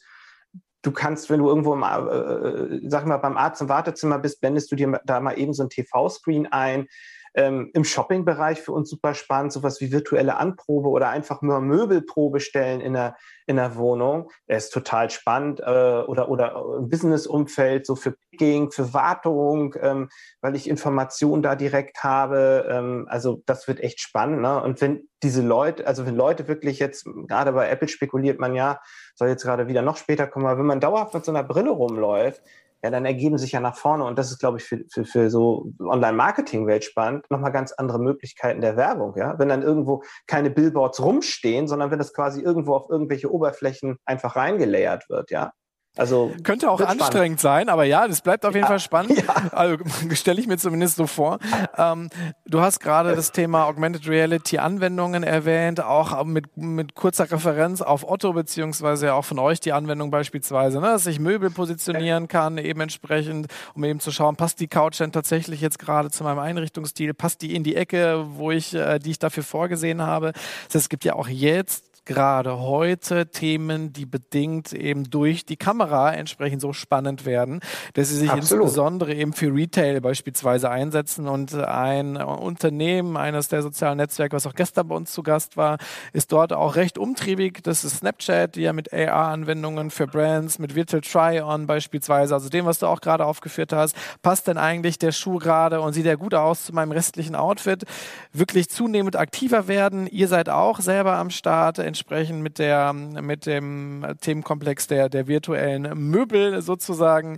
Du kannst, wenn du irgendwo, im, äh, äh, sag mal, beim Arzt im Wartezimmer bist, blendest du dir da mal eben so ein TV-Screen ein. Ähm, Im Shopping-Bereich für uns super spannend, sowas wie virtuelle Anprobe oder einfach nur Möbelprobe stellen in der, in der Wohnung. Er ist total spannend äh, oder, oder im Business-Umfeld, so für Picking, für Wartung, ähm, weil ich Informationen da direkt habe. Ähm, also das wird echt spannend. Ne? Und wenn diese Leute, also wenn Leute wirklich jetzt, gerade bei Apple spekuliert man ja, soll jetzt gerade wieder noch später kommen, aber wenn man dauerhaft mit so einer Brille rumläuft, ja, dann ergeben sich ja nach vorne, und das ist, glaube ich, für, für, für so Online-Marketing-Welt spannend, nochmal ganz andere Möglichkeiten der Werbung. Ja? Wenn dann irgendwo keine Billboards rumstehen, sondern wenn das quasi irgendwo auf irgendwelche Oberflächen einfach reingelayert wird, ja. Also könnte auch anstrengend spannend. sein, aber ja, das bleibt auf jeden ja, Fall spannend. Ja. Also stelle ich mir zumindest so vor. Ähm, du hast gerade das Thema Augmented Reality Anwendungen erwähnt, auch mit, mit kurzer Referenz auf Otto beziehungsweise auch von euch die Anwendung beispielsweise, ne, dass ich Möbel positionieren kann, eben entsprechend, um eben zu schauen, passt die Couch denn tatsächlich jetzt gerade zu meinem Einrichtungsstil, passt die in die Ecke, wo ich, äh, die ich dafür vorgesehen habe. Das heißt, es gibt ja auch jetzt gerade heute Themen, die bedingt eben durch die Kamera entsprechend so spannend werden, dass sie sich Absolut. insbesondere eben für Retail beispielsweise einsetzen und ein Unternehmen, eines der sozialen Netzwerke, was auch gestern bei uns zu Gast war, ist dort auch recht umtriebig. Das ist Snapchat, die ja mit AR-Anwendungen für Brands, mit Virtual Try-On beispielsweise, also dem, was du auch gerade aufgeführt hast, passt denn eigentlich der Schuh gerade und sieht er gut aus zu meinem restlichen Outfit, wirklich zunehmend aktiver werden. Ihr seid auch selber am Start, entsprechend mit der mit dem Themenkomplex der der virtuellen Möbel sozusagen.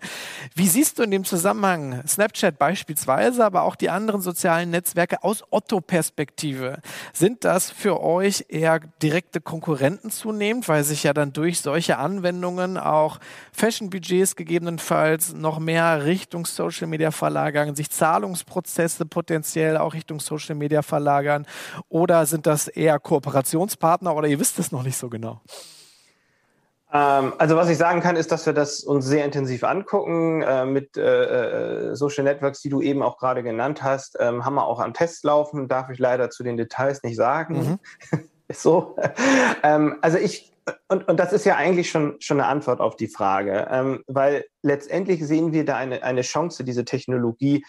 Wie siehst du in dem Zusammenhang Snapchat beispielsweise, aber auch die anderen sozialen Netzwerke aus Otto-Perspektive? Sind das für euch eher direkte Konkurrenten zunehmend, weil sich ja dann durch solche Anwendungen auch Fashion-Budgets gegebenenfalls noch mehr Richtung Social Media verlagern, sich Zahlungsprozesse potenziell auch Richtung Social Media verlagern? Oder sind das eher Kooperationspartner oder ihr wisst es noch nicht so genau? Ähm, also was ich sagen kann, ist, dass wir das uns sehr intensiv angucken äh, mit äh, äh, Social Networks, die du eben auch gerade genannt hast. Ähm, haben wir auch am Test laufen, darf ich leider zu den Details nicht sagen. Mhm. ist so. ähm, also ich und, und das ist ja eigentlich schon, schon eine Antwort auf die Frage, weil letztendlich sehen wir da eine, eine Chance, diese Technologie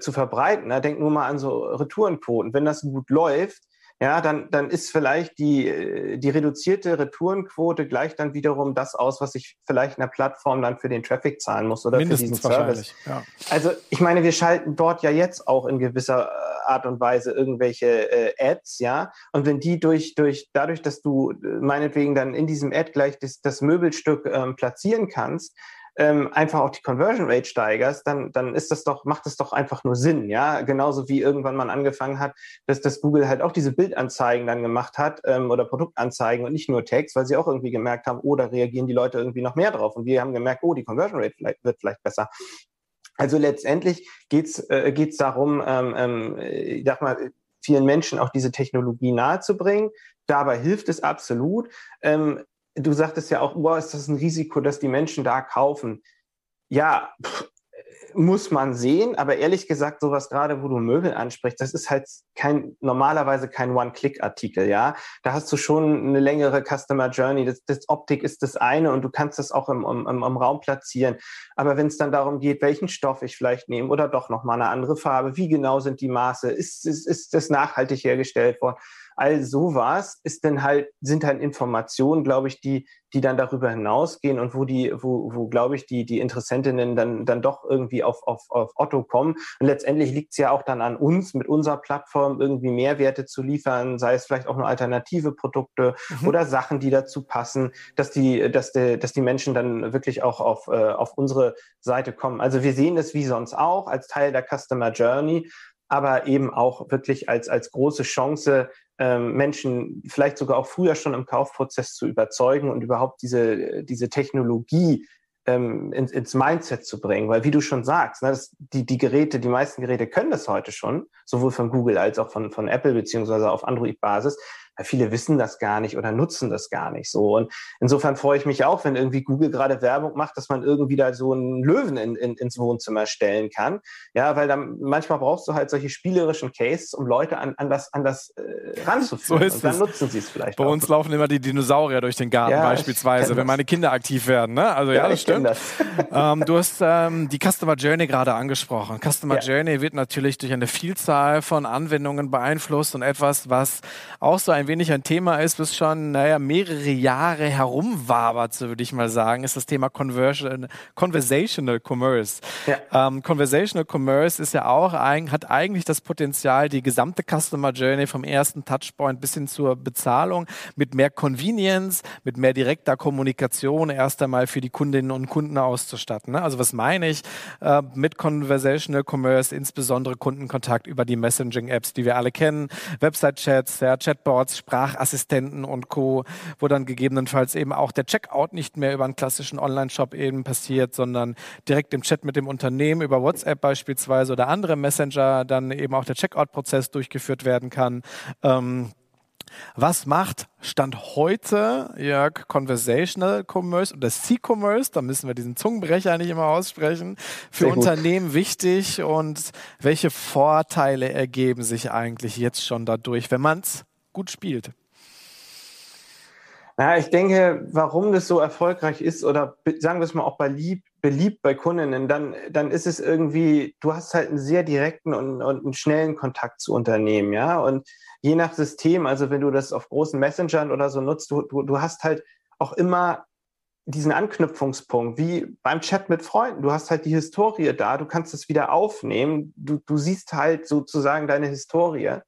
zu verbreiten. Denk nur mal an so Retourenquoten. Wenn das gut läuft, ja, dann, dann ist vielleicht die, äh, die reduzierte Retourenquote gleich dann wiederum das aus, was ich vielleicht in der Plattform dann für den Traffic zahlen muss oder Mindestens für diesen Service. Ja. Also ich meine, wir schalten dort ja jetzt auch in gewisser äh, Art und Weise irgendwelche äh, Ads, ja. Und wenn die durch, durch, dadurch, dass du äh, meinetwegen dann in diesem Ad gleich das, das Möbelstück ähm, platzieren kannst, ähm, einfach auch die Conversion Rate steigerst, dann, dann ist das doch, macht das doch einfach nur Sinn, ja. Genauso wie irgendwann man angefangen hat, dass das Google halt auch diese Bildanzeigen dann gemacht hat ähm, oder Produktanzeigen und nicht nur Text, weil sie auch irgendwie gemerkt haben, oh, da reagieren die Leute irgendwie noch mehr drauf. Und wir haben gemerkt, oh, die Conversion Rate vielleicht, wird vielleicht besser. Also letztendlich geht's äh, geht's darum, ähm, ähm, ich sag mal, vielen Menschen auch diese Technologie nahezubringen. Dabei hilft es absolut. Ähm, du sagtest ja auch, boah, ist das ein Risiko, dass die Menschen da kaufen. Ja, pff, muss man sehen, aber ehrlich gesagt, sowas gerade, wo du Möbel ansprichst, das ist halt kein, normalerweise kein One-Click-Artikel, ja. Da hast du schon eine längere Customer Journey. Das, das Optik ist das eine und du kannst das auch im, im, im Raum platzieren. Aber wenn es dann darum geht, welchen Stoff ich vielleicht nehme oder doch nochmal eine andere Farbe, wie genau sind die Maße, ist, ist, ist das nachhaltig hergestellt worden? All sowas ist dann halt, sind halt Informationen, glaube ich, die, die dann darüber hinausgehen und wo die, wo, wo glaube ich, die, die Interessentinnen dann, dann doch irgendwie auf, auf, auf Otto kommen. Und letztendlich liegt es ja auch dann an uns, mit unserer Plattform irgendwie Mehrwerte zu liefern, sei es vielleicht auch nur alternative Produkte mhm. oder Sachen, die dazu passen, dass die, dass die, dass die Menschen dann wirklich auch auf, äh, auf unsere Seite kommen. Also wir sehen es wie sonst auch als Teil der Customer Journey aber eben auch wirklich als, als große Chance, Menschen vielleicht sogar auch früher schon im Kaufprozess zu überzeugen und überhaupt diese, diese Technologie ähm, ins, ins Mindset zu bringen. Weil wie du schon sagst, ne, das, die, die Geräte, die meisten Geräte können das heute schon, sowohl von Google als auch von, von Apple beziehungsweise auf Android-Basis viele wissen das gar nicht oder nutzen das gar nicht so. Und insofern freue ich mich auch, wenn irgendwie Google gerade Werbung macht, dass man irgendwie da so einen Löwen in, in, ins Wohnzimmer stellen kann. Ja, weil dann manchmal brauchst du halt solche spielerischen Cases, um Leute an, an das, an das äh, ranzuführen. So ist und dann es. nutzen sie es vielleicht. Bei auch. uns laufen immer die Dinosaurier durch den Garten ja, beispielsweise, wenn meine Kinder aktiv werden. Ne? Also ja, ja das stimmt. Das. ähm, du hast ähm, die Customer Journey gerade angesprochen. Customer ja. Journey wird natürlich durch eine Vielzahl von Anwendungen beeinflusst und etwas, was auch so ein wenig ein Thema ist, was schon naja, mehrere Jahre herumwabert, so würde ich mal sagen, ist das Thema Conversion, Conversational Commerce. Ja. Ähm, Conversational Commerce ist ja auch, hat eigentlich das Potenzial, die gesamte Customer Journey vom ersten Touchpoint bis hin zur Bezahlung mit mehr Convenience, mit mehr direkter Kommunikation erst einmal für die Kundinnen und Kunden auszustatten. Ne? Also was meine ich äh, mit Conversational Commerce, insbesondere Kundenkontakt über die Messaging-Apps, die wir alle kennen, Website-Chats, ja, Chatbots, Sprachassistenten und Co., wo dann gegebenenfalls eben auch der Checkout nicht mehr über einen klassischen Online-Shop eben passiert, sondern direkt im Chat mit dem Unternehmen über WhatsApp beispielsweise oder andere Messenger dann eben auch der Checkout-Prozess durchgeführt werden kann. Ähm, was macht Stand heute, Jörg, Conversational Commerce oder C-Commerce, da müssen wir diesen Zungenbrecher nicht immer aussprechen, für Unternehmen wichtig und welche Vorteile ergeben sich eigentlich jetzt schon dadurch, wenn man es gut spielt? Ja, ich denke, warum das so erfolgreich ist oder sagen wir es mal auch beliebt, beliebt bei Kundinnen, dann, dann ist es irgendwie, du hast halt einen sehr direkten und, und einen schnellen Kontakt zu Unternehmen, ja. Und je nach System, also wenn du das auf großen Messengern oder so nutzt, du, du, du hast halt auch immer diesen Anknüpfungspunkt, wie beim Chat mit Freunden. Du hast halt die Historie da, du kannst es wieder aufnehmen, du, du siehst halt sozusagen deine Historie.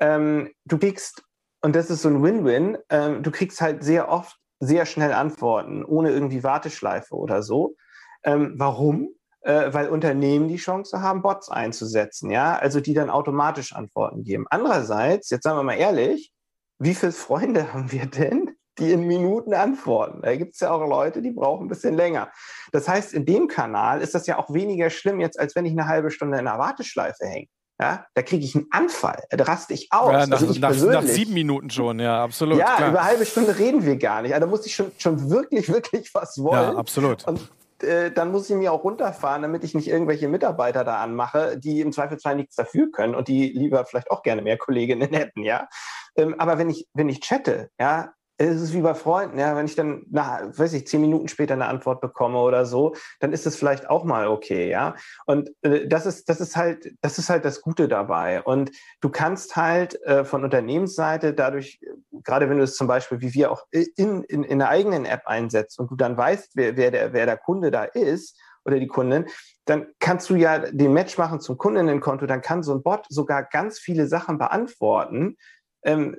Ähm, du kriegst und das ist so ein Win-Win, ähm, du kriegst halt sehr oft sehr schnell Antworten, ohne irgendwie Warteschleife oder so. Ähm, warum? Äh, weil Unternehmen die Chance haben, Bots einzusetzen, ja, also die dann automatisch Antworten geben. Andererseits, jetzt sagen wir mal ehrlich, wie viele Freunde haben wir denn, die in Minuten antworten? Da gibt es ja auch Leute, die brauchen ein bisschen länger. Das heißt, in dem Kanal ist das ja auch weniger schlimm jetzt, als wenn ich eine halbe Stunde in einer Warteschleife hänge. Ja, da kriege ich einen Anfall, da raste ich aus. Ja, nach, also nach, nach, sieben Minuten schon, ja, absolut. Ja, klar. über eine halbe Stunde reden wir gar nicht. Also da muss ich schon, schon wirklich, wirklich was wollen. Ja, absolut. Und äh, dann muss ich mir auch runterfahren, damit ich nicht irgendwelche Mitarbeiter da anmache, die im Zweifelsfall nichts dafür können und die lieber vielleicht auch gerne mehr Kolleginnen hätten, ja. Ähm, aber wenn ich, wenn ich chatte, ja, es ist wie bei Freunden, ja, wenn ich dann nach, weiß ich, zehn Minuten später eine Antwort bekomme oder so, dann ist es vielleicht auch mal okay, ja. Und äh, das ist, das ist halt, das ist halt das Gute dabei. Und du kannst halt äh, von Unternehmensseite dadurch, gerade wenn du es zum Beispiel wie wir auch in, in, in der eigenen App einsetzt und du dann weißt, wer, wer der, wer der Kunde da ist oder die Kundin, dann kannst du ja den Match machen zum Kundinnenkonto, dann kann so ein Bot sogar ganz viele Sachen beantworten, ähm,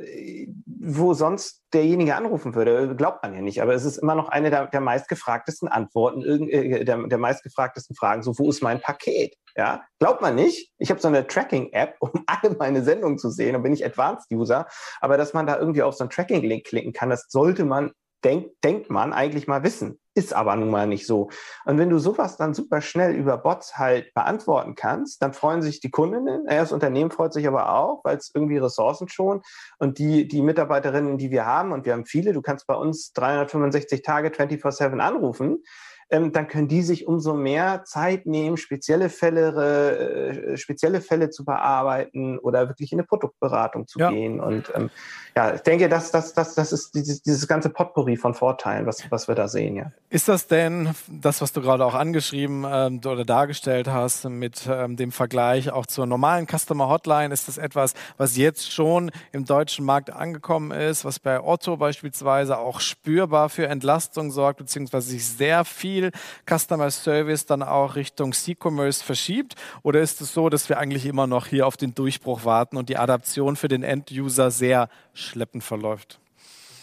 wo sonst derjenige anrufen würde, glaubt man ja nicht. Aber es ist immer noch eine der, der meistgefragtesten Antworten, äh, der, der meistgefragtesten Fragen, so wo ist mein Paket? Ja, glaubt man nicht. Ich habe so eine Tracking-App, um alle meine Sendungen zu sehen. Da bin ich Advanced-User. Aber dass man da irgendwie auf so einen Tracking-Link klicken kann, das sollte man denk, denkt man eigentlich mal wissen. Ist aber nun mal nicht so. Und wenn du sowas dann super schnell über Bots halt beantworten kannst, dann freuen sich die Kundinnen. Das Unternehmen freut sich aber auch, weil es irgendwie Ressourcen schon. Und die, die Mitarbeiterinnen, die wir haben, und wir haben viele, du kannst bei uns 365 Tage 24-7 anrufen, ähm, dann können die sich umso mehr Zeit nehmen, spezielle Fälle, äh, spezielle Fälle zu bearbeiten oder wirklich in eine Produktberatung zu ja. gehen. Und ähm, ja, ich denke, das, das, das, das ist dieses, dieses ganze Potpourri von Vorteilen, was, was wir da sehen. Ja. Ist das denn das, was du gerade auch angeschrieben ähm, oder dargestellt hast mit ähm, dem Vergleich auch zur normalen Customer Hotline? Ist das etwas, was jetzt schon im deutschen Markt angekommen ist, was bei Otto beispielsweise auch spürbar für Entlastung sorgt, beziehungsweise sich sehr viel Customer Service dann auch Richtung C-Commerce verschiebt? Oder ist es so, dass wir eigentlich immer noch hier auf den Durchbruch warten und die Adaption für den End-User sehr schleppend verläuft?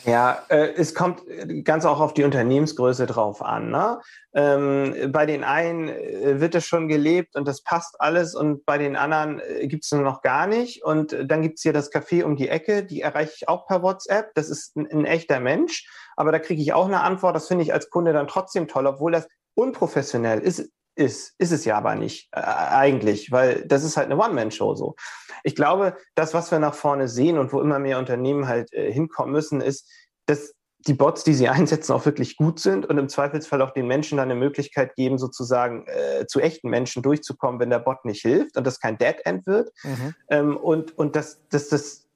Ja, äh, es kommt ganz auch auf die Unternehmensgröße drauf an. Ne? Ähm, bei den einen äh, wird es schon gelebt und das passt alles und bei den anderen äh, gibt es noch gar nicht. Und dann gibt es hier das Café um die Ecke, die erreiche ich auch per WhatsApp. Das ist ein, ein echter Mensch, aber da kriege ich auch eine Antwort. Das finde ich als Kunde dann trotzdem toll, obwohl das unprofessionell ist, ist, ist es ja aber nicht äh, eigentlich, weil das ist halt eine One-Man-Show so. Ich glaube, das, was wir nach vorne sehen und wo immer mehr Unternehmen halt äh, hinkommen müssen, ist, dass die Bots, die sie einsetzen, auch wirklich gut sind und im Zweifelsfall auch den Menschen dann eine Möglichkeit geben, sozusagen äh, zu echten Menschen durchzukommen, wenn der Bot nicht hilft und das kein Dead End wird. Mhm. Ähm, und und das, das, das,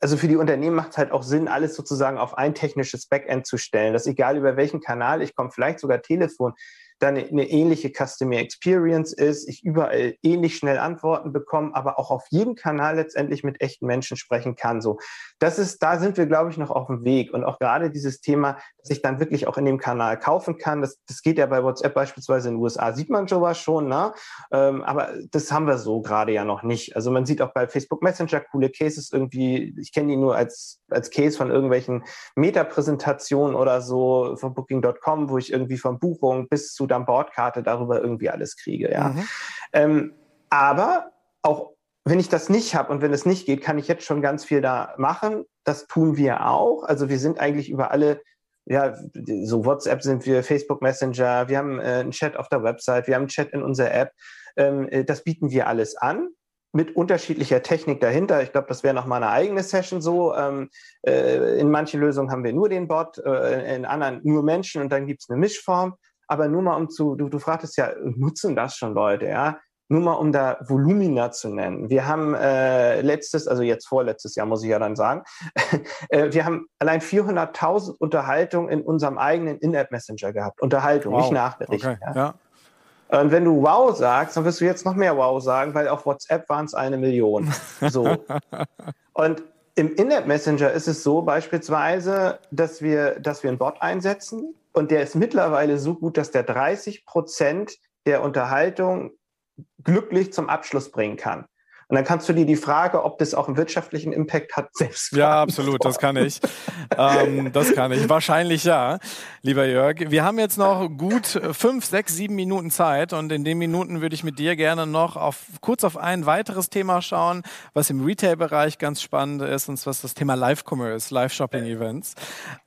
also für die Unternehmen macht es halt auch Sinn, alles sozusagen auf ein technisches Backend zu stellen, dass egal über welchen Kanal ich komme, vielleicht sogar Telefon, dann eine ähnliche Customer Experience ist, ich überall ähnlich schnell Antworten bekomme, aber auch auf jedem Kanal letztendlich mit echten Menschen sprechen kann. So, das ist, da sind wir, glaube ich, noch auf dem Weg. Und auch gerade dieses Thema, dass ich dann wirklich auch in dem Kanal kaufen kann, das, das geht ja bei WhatsApp beispielsweise in den USA, sieht man sowas schon, ne? Ähm, aber das haben wir so gerade ja noch nicht. Also man sieht auch bei Facebook Messenger coole Cases irgendwie, ich kenne die nur als, als Case von irgendwelchen Meta-Präsentationen oder so von Booking.com, wo ich irgendwie von Buchung bis zu dann Bordkarte darüber irgendwie alles kriege. Ja. Mhm. Ähm, aber auch wenn ich das nicht habe und wenn es nicht geht, kann ich jetzt schon ganz viel da machen. Das tun wir auch. Also wir sind eigentlich über alle, ja, so WhatsApp sind wir, Facebook Messenger, wir haben äh, einen Chat auf der Website, wir haben einen Chat in unserer App. Ähm, äh, das bieten wir alles an mit unterschiedlicher Technik dahinter. Ich glaube, das wäre noch mal eine eigene Session so. Ähm, äh, in manchen Lösungen haben wir nur den Bot, äh, in anderen nur Menschen und dann gibt es eine Mischform aber nur mal um zu, du, du fragtest ja, nutzen das schon Leute, ja? Nur mal um da Volumina zu nennen. Wir haben äh, letztes, also jetzt vorletztes Jahr muss ich ja dann sagen, äh, wir haben allein 400.000 Unterhaltungen in unserem eigenen In-App-Messenger gehabt. Unterhaltung, wow. nicht Nachberichten. Okay. Ja. Ja. Und wenn du Wow sagst, dann wirst du jetzt noch mehr Wow sagen, weil auf WhatsApp waren es eine Million. So. Und im In-App-Messenger ist es so beispielsweise, dass wir, dass wir einen Bot einsetzen, und der ist mittlerweile so gut, dass der 30 Prozent der Unterhaltung glücklich zum Abschluss bringen kann. Und dann kannst du dir die Frage, ob das auch einen wirtschaftlichen Impact hat, selbst Ja, absolut, das kann ich. ähm, das kann ich. Wahrscheinlich ja, lieber Jörg. Wir haben jetzt noch gut fünf, sechs, sieben Minuten Zeit und in den Minuten würde ich mit dir gerne noch auf, kurz auf ein weiteres Thema schauen, was im Retail-Bereich ganz spannend ist, und zwar das Thema Live-Commerce, Live-Shopping-Events.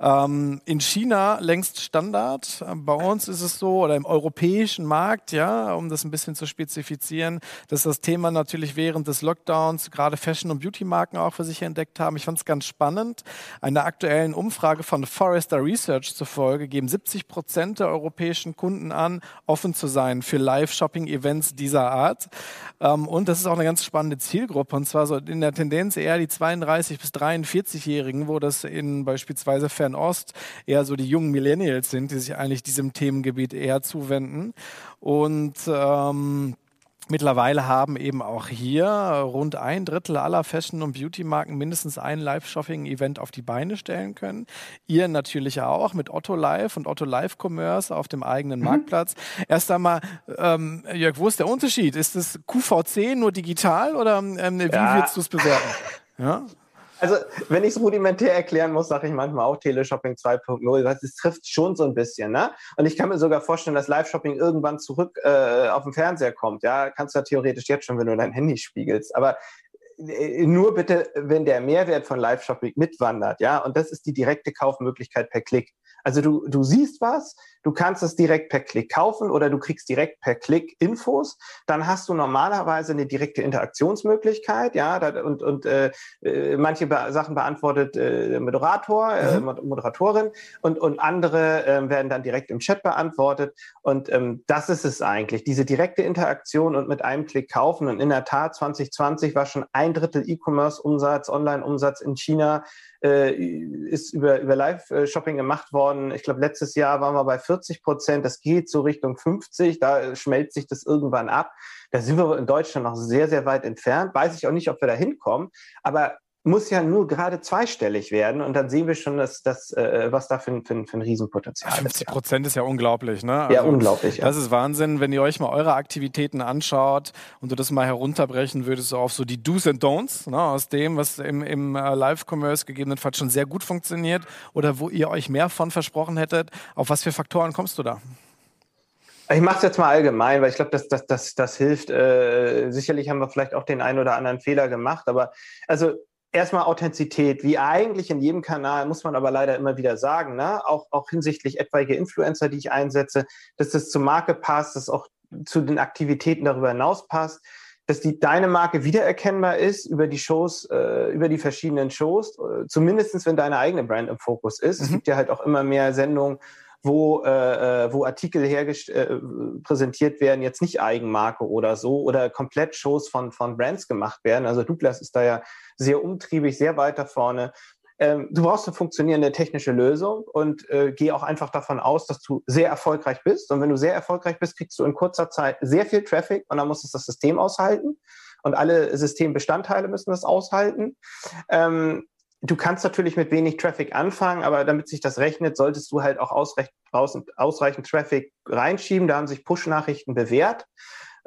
Ähm, in China längst Standard. Bei uns ist es so, oder im europäischen Markt, ja, um das ein bisschen zu spezifizieren, dass das Thema natürlich während des des Lockdowns gerade Fashion- und Beauty-Marken auch für sich entdeckt haben. Ich fand es ganz spannend. Einer aktuellen Umfrage von Forrester Research zufolge geben 70 Prozent der europäischen Kunden an, offen zu sein für Live-Shopping-Events dieser Art. Ähm, und das ist auch eine ganz spannende Zielgruppe. Und zwar so in der Tendenz eher die 32- bis 43-Jährigen, wo das in beispielsweise Fernost eher so die jungen Millennials sind, die sich eigentlich diesem Themengebiet eher zuwenden. Und ähm, Mittlerweile haben eben auch hier rund ein Drittel aller Fashion- und Beauty-Marken mindestens ein Live-Shopping-Event auf die Beine stellen können. Ihr natürlich auch mit Otto Live und Otto Live Commerce auf dem eigenen mhm. Marktplatz. Erst einmal, ähm, Jörg, wo ist der Unterschied? Ist es QVC nur digital oder ähm, wie ja. willst du es bewerten? Ja? Also, wenn ich es rudimentär erklären muss, sage ich manchmal auch Teleshopping 2.0. Das trifft schon so ein bisschen. Ne? Und ich kann mir sogar vorstellen, dass Live-Shopping irgendwann zurück äh, auf den Fernseher kommt. Ja, kannst du ja theoretisch jetzt schon, wenn du dein Handy spiegelst. Aber äh, nur bitte, wenn der Mehrwert von Live-Shopping mitwandert, ja, und das ist die direkte Kaufmöglichkeit per Klick. Also du, du siehst was, du kannst es direkt per Klick kaufen oder du kriegst direkt per Klick Infos. Dann hast du normalerweise eine direkte Interaktionsmöglichkeit, ja, und, und äh, äh, manche Sachen beantwortet äh, Moderator, äh, mhm. Moderatorin und, und andere äh, werden dann direkt im Chat beantwortet. Und ähm, das ist es eigentlich, diese direkte Interaktion und mit einem Klick kaufen. Und in der Tat, 2020 war schon ein Drittel E-Commerce-Umsatz, Online-Umsatz in China äh, ist über, über Live-Shopping gemacht worden. Ich glaube, letztes Jahr waren wir bei 40 Prozent. Das geht so Richtung 50. Da schmelzt sich das irgendwann ab. Da sind wir in Deutschland noch sehr, sehr weit entfernt. Weiß ich auch nicht, ob wir da hinkommen. Aber muss ja nur gerade zweistellig werden und dann sehen wir schon, dass das, äh, was da für, ein, für, für ein Riesenpotenzial 50 ist. 50 Prozent ist ja unglaublich, ne? Also, ja, unglaublich. Ja. Das ist Wahnsinn, wenn ihr euch mal eure Aktivitäten anschaut und du das mal herunterbrechen würdest, so auf so die Do's and Don'ts, ne, aus dem, was im, im äh, Live-Commerce gegebenenfalls schon sehr gut funktioniert oder wo ihr euch mehr von versprochen hättet. Auf was für Faktoren kommst du da? Ich mache es jetzt mal allgemein, weil ich glaube, das, das, das, das hilft. Äh, sicherlich haben wir vielleicht auch den einen oder anderen Fehler gemacht, aber also erstmal Authentizität, wie eigentlich in jedem Kanal, muss man aber leider immer wieder sagen, ne? auch, auch hinsichtlich etwaige Influencer, die ich einsetze, dass das zur Marke passt, dass auch zu den Aktivitäten darüber hinaus passt, dass die deine Marke wiedererkennbar ist über die Shows, äh, über die verschiedenen Shows, äh, zumindestens wenn deine eigene Brand im Fokus ist. Mhm. Es gibt ja halt auch immer mehr Sendungen, wo, äh, äh wo Artikel hergest äh, präsentiert werden, jetzt nicht Eigenmarke oder so, oder komplett Shows von, von Brands gemacht werden. Also Douglas ist da ja sehr umtriebig, sehr weiter vorne. Ähm, du brauchst eine funktionierende technische Lösung und äh, geh auch einfach davon aus, dass du sehr erfolgreich bist. Und wenn du sehr erfolgreich bist, kriegst du in kurzer Zeit sehr viel Traffic und dann muss es das System aushalten. Und alle Systembestandteile müssen das aushalten. Ähm, du kannst natürlich mit wenig Traffic anfangen, aber damit sich das rechnet, solltest du halt auch ausreichend, ausreichend Traffic reinschieben. Da haben sich Push-Nachrichten bewährt.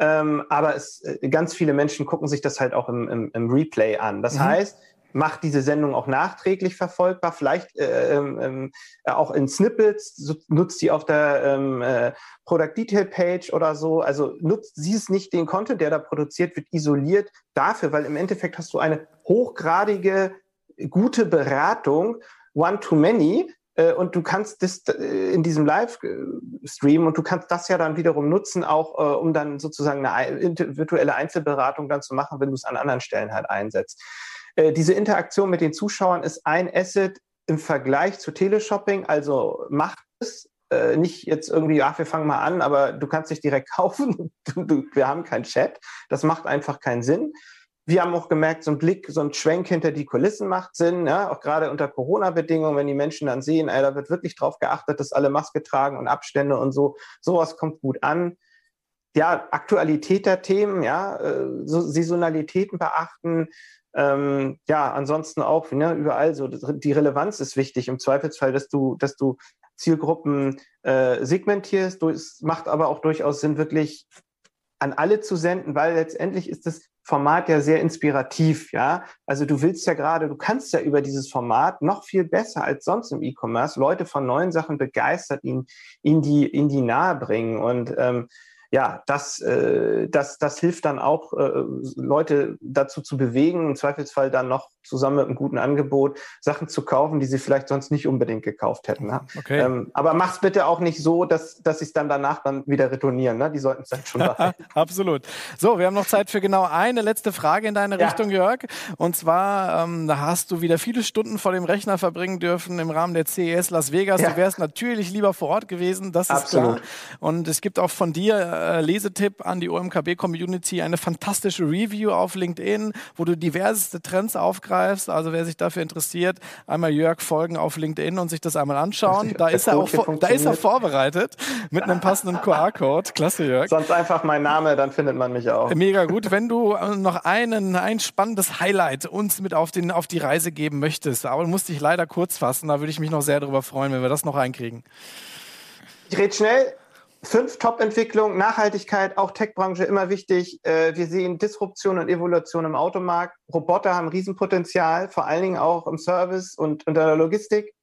Ähm, aber es, äh, ganz viele Menschen gucken sich das halt auch im, im, im Replay an. Das mhm. heißt, macht diese Sendung auch nachträglich verfolgbar, vielleicht äh, ähm, äh, auch in Snippets, so, nutzt die auf der ähm, äh, Product Detail Page oder so. Also nutzt sie es nicht den Content, der da produziert wird, isoliert dafür, weil im Endeffekt hast du eine hochgradige, gute Beratung, one-to-many, äh, und du kannst das äh, in diesem Live-Stream und du kannst das ja dann wiederum nutzen, auch äh, um dann sozusagen eine virtuelle Einzelberatung dann zu machen, wenn du es an anderen Stellen halt einsetzt. Diese Interaktion mit den Zuschauern ist ein Asset im Vergleich zu Teleshopping, also macht es nicht jetzt irgendwie, ach, wir fangen mal an, aber du kannst dich direkt kaufen. wir haben keinen Chat. Das macht einfach keinen Sinn. Wir haben auch gemerkt, so ein Blick, so ein Schwenk hinter die Kulissen macht Sinn, ja? auch gerade unter Corona-Bedingungen, wenn die Menschen dann sehen, ey, da wird wirklich drauf geachtet, dass alle Maske tragen und Abstände und so. Sowas kommt gut an. Ja, Aktualität der Themen, ja, äh, so Saisonalitäten beachten. Ähm, ja, ansonsten auch, ne, überall so, die Relevanz ist wichtig. Im Zweifelsfall, dass du, dass du Zielgruppen äh, segmentierst. Es macht aber auch durchaus Sinn, wirklich an alle zu senden, weil letztendlich ist das Format ja sehr inspirativ, ja. Also du willst ja gerade, du kannst ja über dieses Format noch viel besser als sonst im E-Commerce Leute von neuen Sachen begeistert, ihnen in die, in die nahe bringen. Und ähm, ja, das, äh, das, das hilft dann auch, äh, Leute dazu zu bewegen, im Zweifelsfall dann noch zusammen mit einem guten Angebot Sachen zu kaufen, die sie vielleicht sonst nicht unbedingt gekauft hätten. Ne? Okay. Ähm, aber mach's bitte auch nicht so, dass, dass sie es dann danach dann wieder retournieren. Ne? Die sollten es dann schon behalten. Absolut. So, wir haben noch Zeit für genau eine letzte Frage in deine ja. Richtung, Jörg. Und zwar, ähm, da hast du wieder viele Stunden vor dem Rechner verbringen dürfen im Rahmen der CES Las Vegas. Ja. Du wärst natürlich lieber vor Ort gewesen, das ist Absolut. klar. Und es gibt auch von dir äh, Lesetipp an die OMKB-Community eine fantastische Review auf LinkedIn, wo du diverseste Trends aufgreifst. Also wer sich dafür interessiert, einmal Jörg folgen auf LinkedIn und sich das einmal anschauen. Da ist, er auch da ist er vorbereitet mit einem passenden QR-Code. Klasse, Jörg. Sonst einfach mein Name, dann findet man mich auch. Mega gut. Wenn du äh, noch einen, ein spannendes Highlight uns mit auf, den, auf die Reise geben möchtest, aber du musst dich leider kurz fassen, da würde ich mich noch sehr darüber freuen, wenn wir das noch einkriegen. Ich rede schnell. Fünf Top-Entwicklungen, Nachhaltigkeit, auch Tech-Branche immer wichtig. Äh, wir sehen Disruption und Evolution im Automarkt. Roboter haben Riesenpotenzial, vor allen Dingen auch im Service und in der Logistik.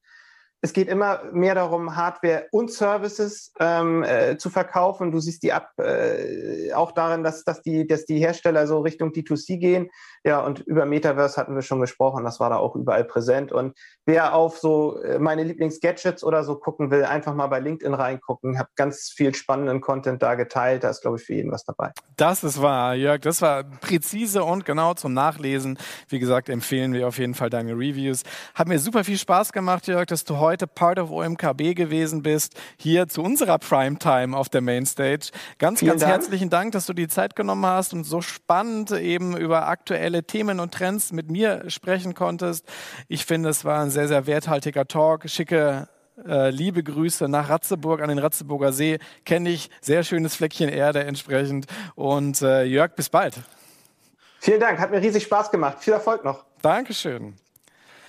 Es geht immer mehr darum, Hardware und Services ähm, äh, zu verkaufen. Du siehst die ab äh, auch darin, dass, dass, die, dass die Hersteller so Richtung D2C gehen. Ja, und über Metaverse hatten wir schon gesprochen, das war da auch überall präsent. Und wer auf so äh, meine Lieblings-Gadgets oder so gucken will, einfach mal bei LinkedIn reingucken. Ich habe ganz viel spannenden Content da geteilt. Da ist, glaube ich, für jeden was dabei. Das ist wahr, Jörg. Das war präzise und genau zum Nachlesen. Wie gesagt, empfehlen wir auf jeden Fall deine Reviews. Hat mir super viel Spaß gemacht, Jörg, dass du heute Part of OMKB gewesen bist, hier zu unserer Primetime auf der Mainstage. Ganz, Vielen ganz Dank. herzlichen Dank, dass du die Zeit genommen hast und so spannend eben über aktuelle aktuelle Themen und Trends mit mir sprechen konntest. Ich finde, es war ein sehr, sehr werthaltiger Talk. Schicke äh, liebe Grüße nach Ratzeburg an den Ratzeburger See. Kenne ich. Sehr schönes Fleckchen Erde entsprechend. Und äh, Jörg, bis bald. Vielen Dank. Hat mir riesig Spaß gemacht. Viel Erfolg noch. Dankeschön.